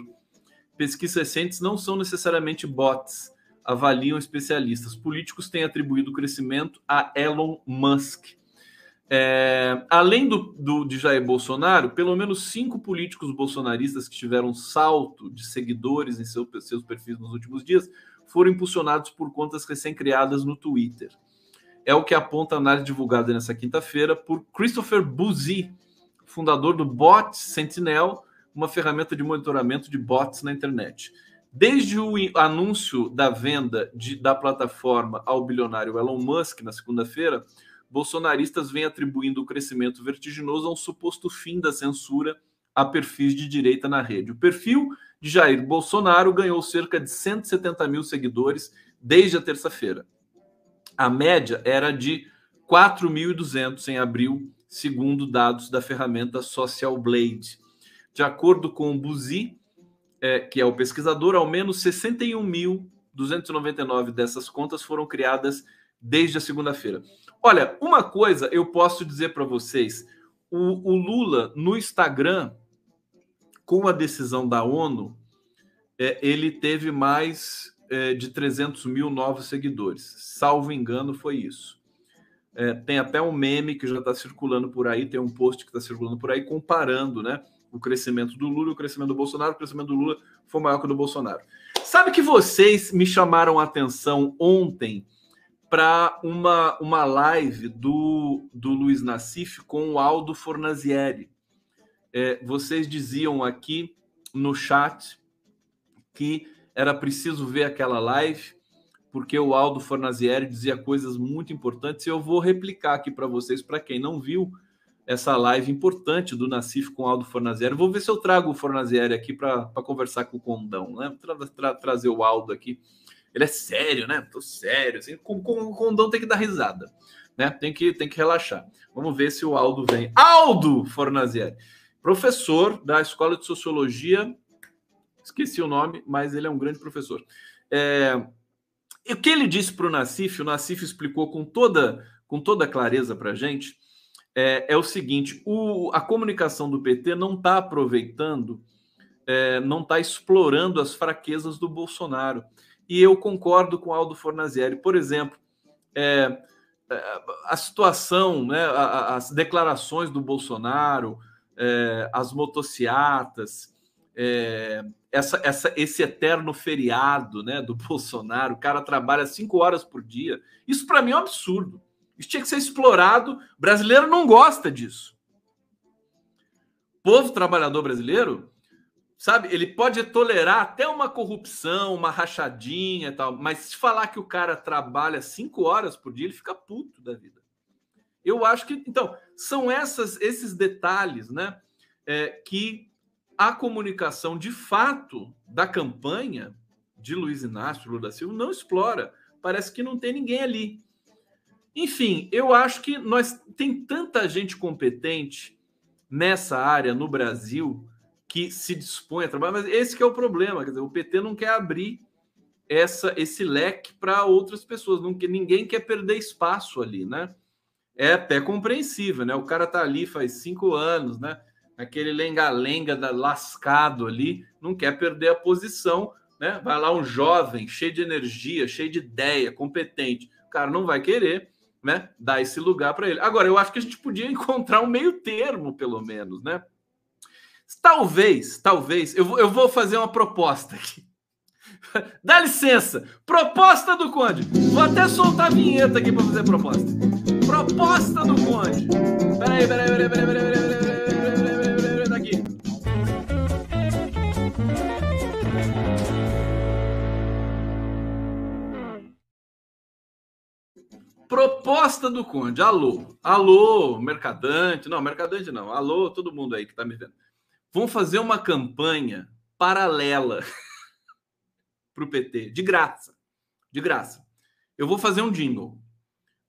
Pesquisas recentes não são necessariamente bots, avaliam especialistas. Políticos têm atribuído o crescimento a Elon Musk. É, além do, do, de Jair Bolsonaro, pelo menos cinco políticos bolsonaristas que tiveram salto de seguidores em seu, seus perfis nos últimos dias foram impulsionados por contas recém-criadas no Twitter. É o que aponta a análise divulgada nessa quinta-feira por Christopher Buzzi, fundador do Bot Sentinel, uma ferramenta de monitoramento de bots na internet. Desde o anúncio da venda de, da plataforma ao bilionário Elon Musk na segunda-feira, bolsonaristas vêm atribuindo o crescimento vertiginoso a um suposto fim da censura a perfis de direita na rede. O perfil de Jair Bolsonaro ganhou cerca de 170 mil seguidores desde a terça-feira. A média era de 4.200 em abril, segundo dados da ferramenta Social Blade. De acordo com o Buzi, é, que é o pesquisador, ao menos 61.299 dessas contas foram criadas desde a segunda-feira. Olha, uma coisa eu posso dizer para vocês: o, o, Lula no Instagram, com a decisão da ONU, é, ele teve mais é, de 300 mil novos seguidores. Salvo engano, foi isso. É, tem até um meme que já está circulando por aí, tem um post que está circulando por aí comparando, né? O crescimento do Lula o crescimento do Bolsonaro. O crescimento do Lula foi maior que o do Bolsonaro. Sabe que vocês me chamaram a atenção ontem para uma, uma live do, do Luiz Nassif com o Aldo Fornazieri. É, vocês diziam aqui no chat que era preciso ver aquela live, porque o Aldo Fornazieri dizia coisas muito importantes e eu vou replicar aqui para vocês, para quem não viu essa live importante do Nassif com o Aldo Fornazieri. Vou ver se eu trago o Fornazieri aqui para conversar com o Condão, né? Tra, tra, trazer o Aldo aqui ele é sério, né? Tô sério. Assim, com, com, o condão tem que dar risada, né? Tem que, tem que relaxar. Vamos ver se o Aldo vem. Aldo Fornazieri, professor da Escola de Sociologia, esqueci o nome, mas ele é um grande professor. É, o que ele disse para o Nassif, o Nassif explicou com toda, com toda clareza para a gente, é, é, o seguinte: o, a comunicação do PT não está aproveitando, é, não está explorando as fraquezas do Bolsonaro e eu concordo com Aldo Fornazieri. Por exemplo, é, é a situação, né, as declarações do Bolsonaro, é, as motociatas, é, essa, essa, esse eterno feriado né, do Bolsonaro, o cara trabalha cinco horas por dia. Isso para mim é um absurdo. Isso tinha que ser explorado. O brasileiro não gosta disso. O povo trabalhador brasileiro sabe? Ele pode tolerar até uma corrupção, uma rachadinha e tal, mas se falar que o cara trabalha cinco horas por dia, ele fica puto da vida. Eu acho que, então, são essas, esses detalhes, né, é, que a comunicação de fato da campanha de Luiz Inácio Lula da Silva não explora. Parece que não tem ninguém ali. Enfim, eu acho que nós tem tanta gente competente nessa área no Brasil que se dispõe a trabalhar, mas esse é o problema, quer dizer, o PT não quer abrir essa esse leque para outras pessoas, não que ninguém quer perder espaço ali, né? É até compreensível, né? O cara tá ali faz cinco anos, né? Aquele lenga-lenga lascado ali, não quer perder a posição, né? Vai lá um jovem, cheio de energia, cheio de ideia, competente. O cara não vai querer, né? Dar esse lugar para ele. Agora, eu acho que a gente podia encontrar um meio termo, pelo menos, né? Talvez, talvez, eu vou, eu vou fazer uma proposta aqui. Dá licença, proposta do Conde. Vou até soltar a vinheta aqui para fazer proposta. Proposta do Conde. Peraí, peraí, peraí, peraí, peraí, peraí, peraí, Proposta do Conde. Alô, alô, mercadante. Não, mercadante não. Alô, todo mundo aí que tá me vendo. Vão fazer uma campanha paralela para o PT, de graça. De graça. Eu vou fazer um jingle.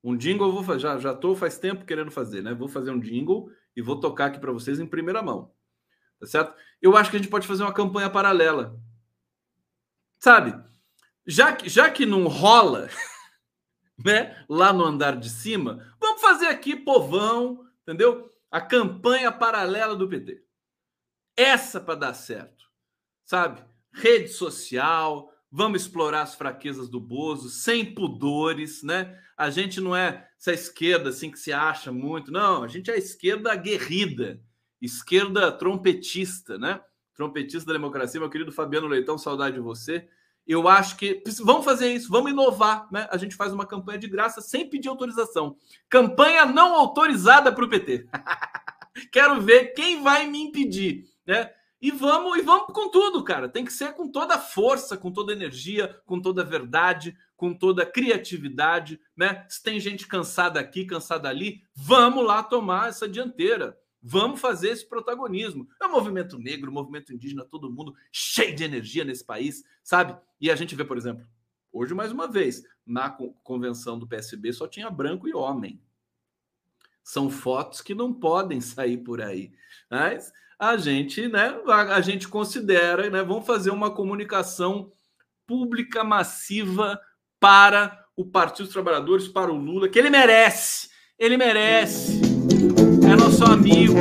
Um jingle eu vou fazer, já, já tô faz tempo querendo fazer, né? Vou fazer um jingle e vou tocar aqui para vocês em primeira mão. Tá certo? Eu acho que a gente pode fazer uma campanha paralela. Sabe? Já que, já que não rola, né, lá no andar de cima, vamos fazer aqui povão, entendeu? A campanha paralela do PT. Essa para dar certo. Sabe? Rede social, vamos explorar as fraquezas do Bozo sem pudores, né? A gente não é essa esquerda assim que se acha muito, não, a gente é a esquerda aguerrida, esquerda trompetista, né? Trompetista da democracia, meu querido Fabiano Leitão, saudade de você. Eu acho que vamos fazer isso, vamos inovar, né? A gente faz uma campanha de graça sem pedir autorização. Campanha não autorizada para o PT. Quero ver quem vai me impedir, né? E vamos, e vamos com tudo, cara. Tem que ser com toda a força, com toda a energia, com toda a verdade, com toda a criatividade, né? Se tem gente cansada aqui, cansada ali, vamos lá tomar essa dianteira. Vamos fazer esse protagonismo. É o movimento negro, o movimento indígena, todo mundo cheio de energia nesse país, sabe? E a gente vê, por exemplo, hoje mais uma vez, na convenção do PSB só tinha branco e homem. São fotos que não podem sair por aí. Mas a gente, né, a, gente considera, né, vamos fazer uma comunicação pública massiva para o Partido dos Trabalhadores, para o Lula, que ele merece, ele merece, nosso amigo,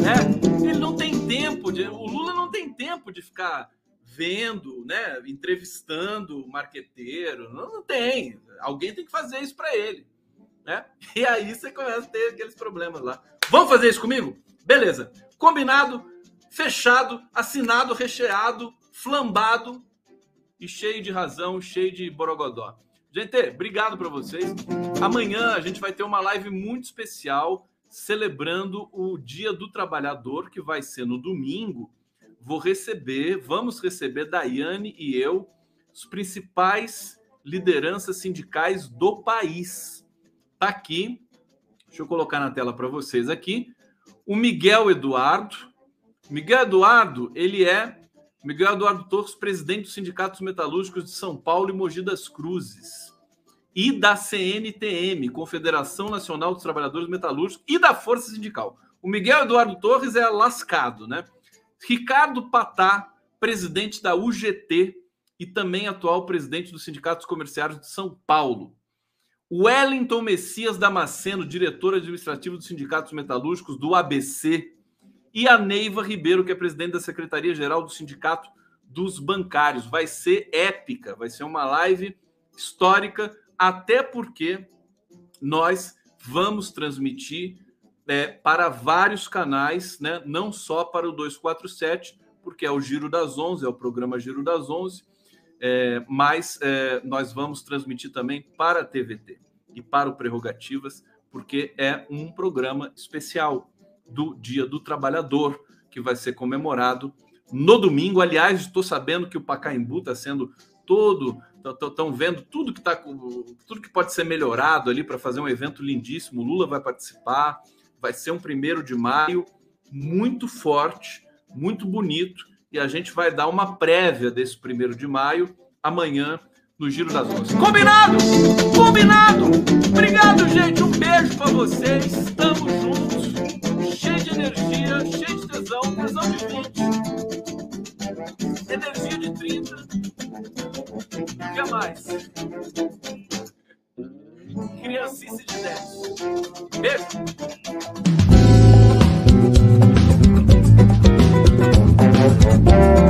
né? Ele não tem tempo de, o Lula não tem tempo de ficar vendo, né, entrevistando marqueteiro, não, não tem. Alguém tem que fazer isso para ele, né? E aí você começa a ter aqueles problemas lá. Vamos fazer isso comigo? Beleza. Combinado, fechado, assinado, recheado, flambado e cheio de razão, cheio de borogodó. Gente, obrigado para vocês. Amanhã a gente vai ter uma live muito especial celebrando o Dia do Trabalhador, que vai ser no domingo. Vou receber, vamos receber Daiane e eu, os principais lideranças sindicais do país. Tá aqui. Deixa eu colocar na tela para vocês aqui o Miguel Eduardo. Miguel Eduardo, ele é Miguel Eduardo Torres, presidente dos Sindicatos Metalúrgicos de São Paulo e Mogi das Cruzes. E da CNTM, Confederação Nacional dos Trabalhadores Metalúrgicos, e da Força Sindical. O Miguel Eduardo Torres é lascado, né? Ricardo Patá, presidente da UGT e também atual presidente dos Sindicatos Comerciários de São Paulo. Wellington Messias Damasceno, diretor administrativo dos Sindicatos Metalúrgicos do ABC, e a Neiva Ribeiro, que é presidente da Secretaria-Geral do Sindicato dos Bancários. Vai ser épica, vai ser uma live histórica, até porque nós vamos transmitir é, para vários canais, né? não só para o 247, porque é o Giro das 11, é o programa Giro das 11, é, mas é, nós vamos transmitir também para a TVT e para o Prerrogativas, porque é um programa especial do Dia do Trabalhador, que vai ser comemorado no domingo. Aliás, estou sabendo que o Pacaembu está sendo todo. Estão vendo tudo que tá tudo que pode ser melhorado ali para fazer um evento lindíssimo. Lula vai participar, vai ser um primeiro de maio muito forte, muito bonito e a gente vai dar uma prévia desse primeiro de maio amanhã no Giro das Onze. Combinado? Combinado! Obrigado, gente. Um beijo para vocês. Estamos juntos. Cheio de energia, cheio de tesão, tesão de 20. Energia de 30 mais. Criancice de 10. Beijo. thank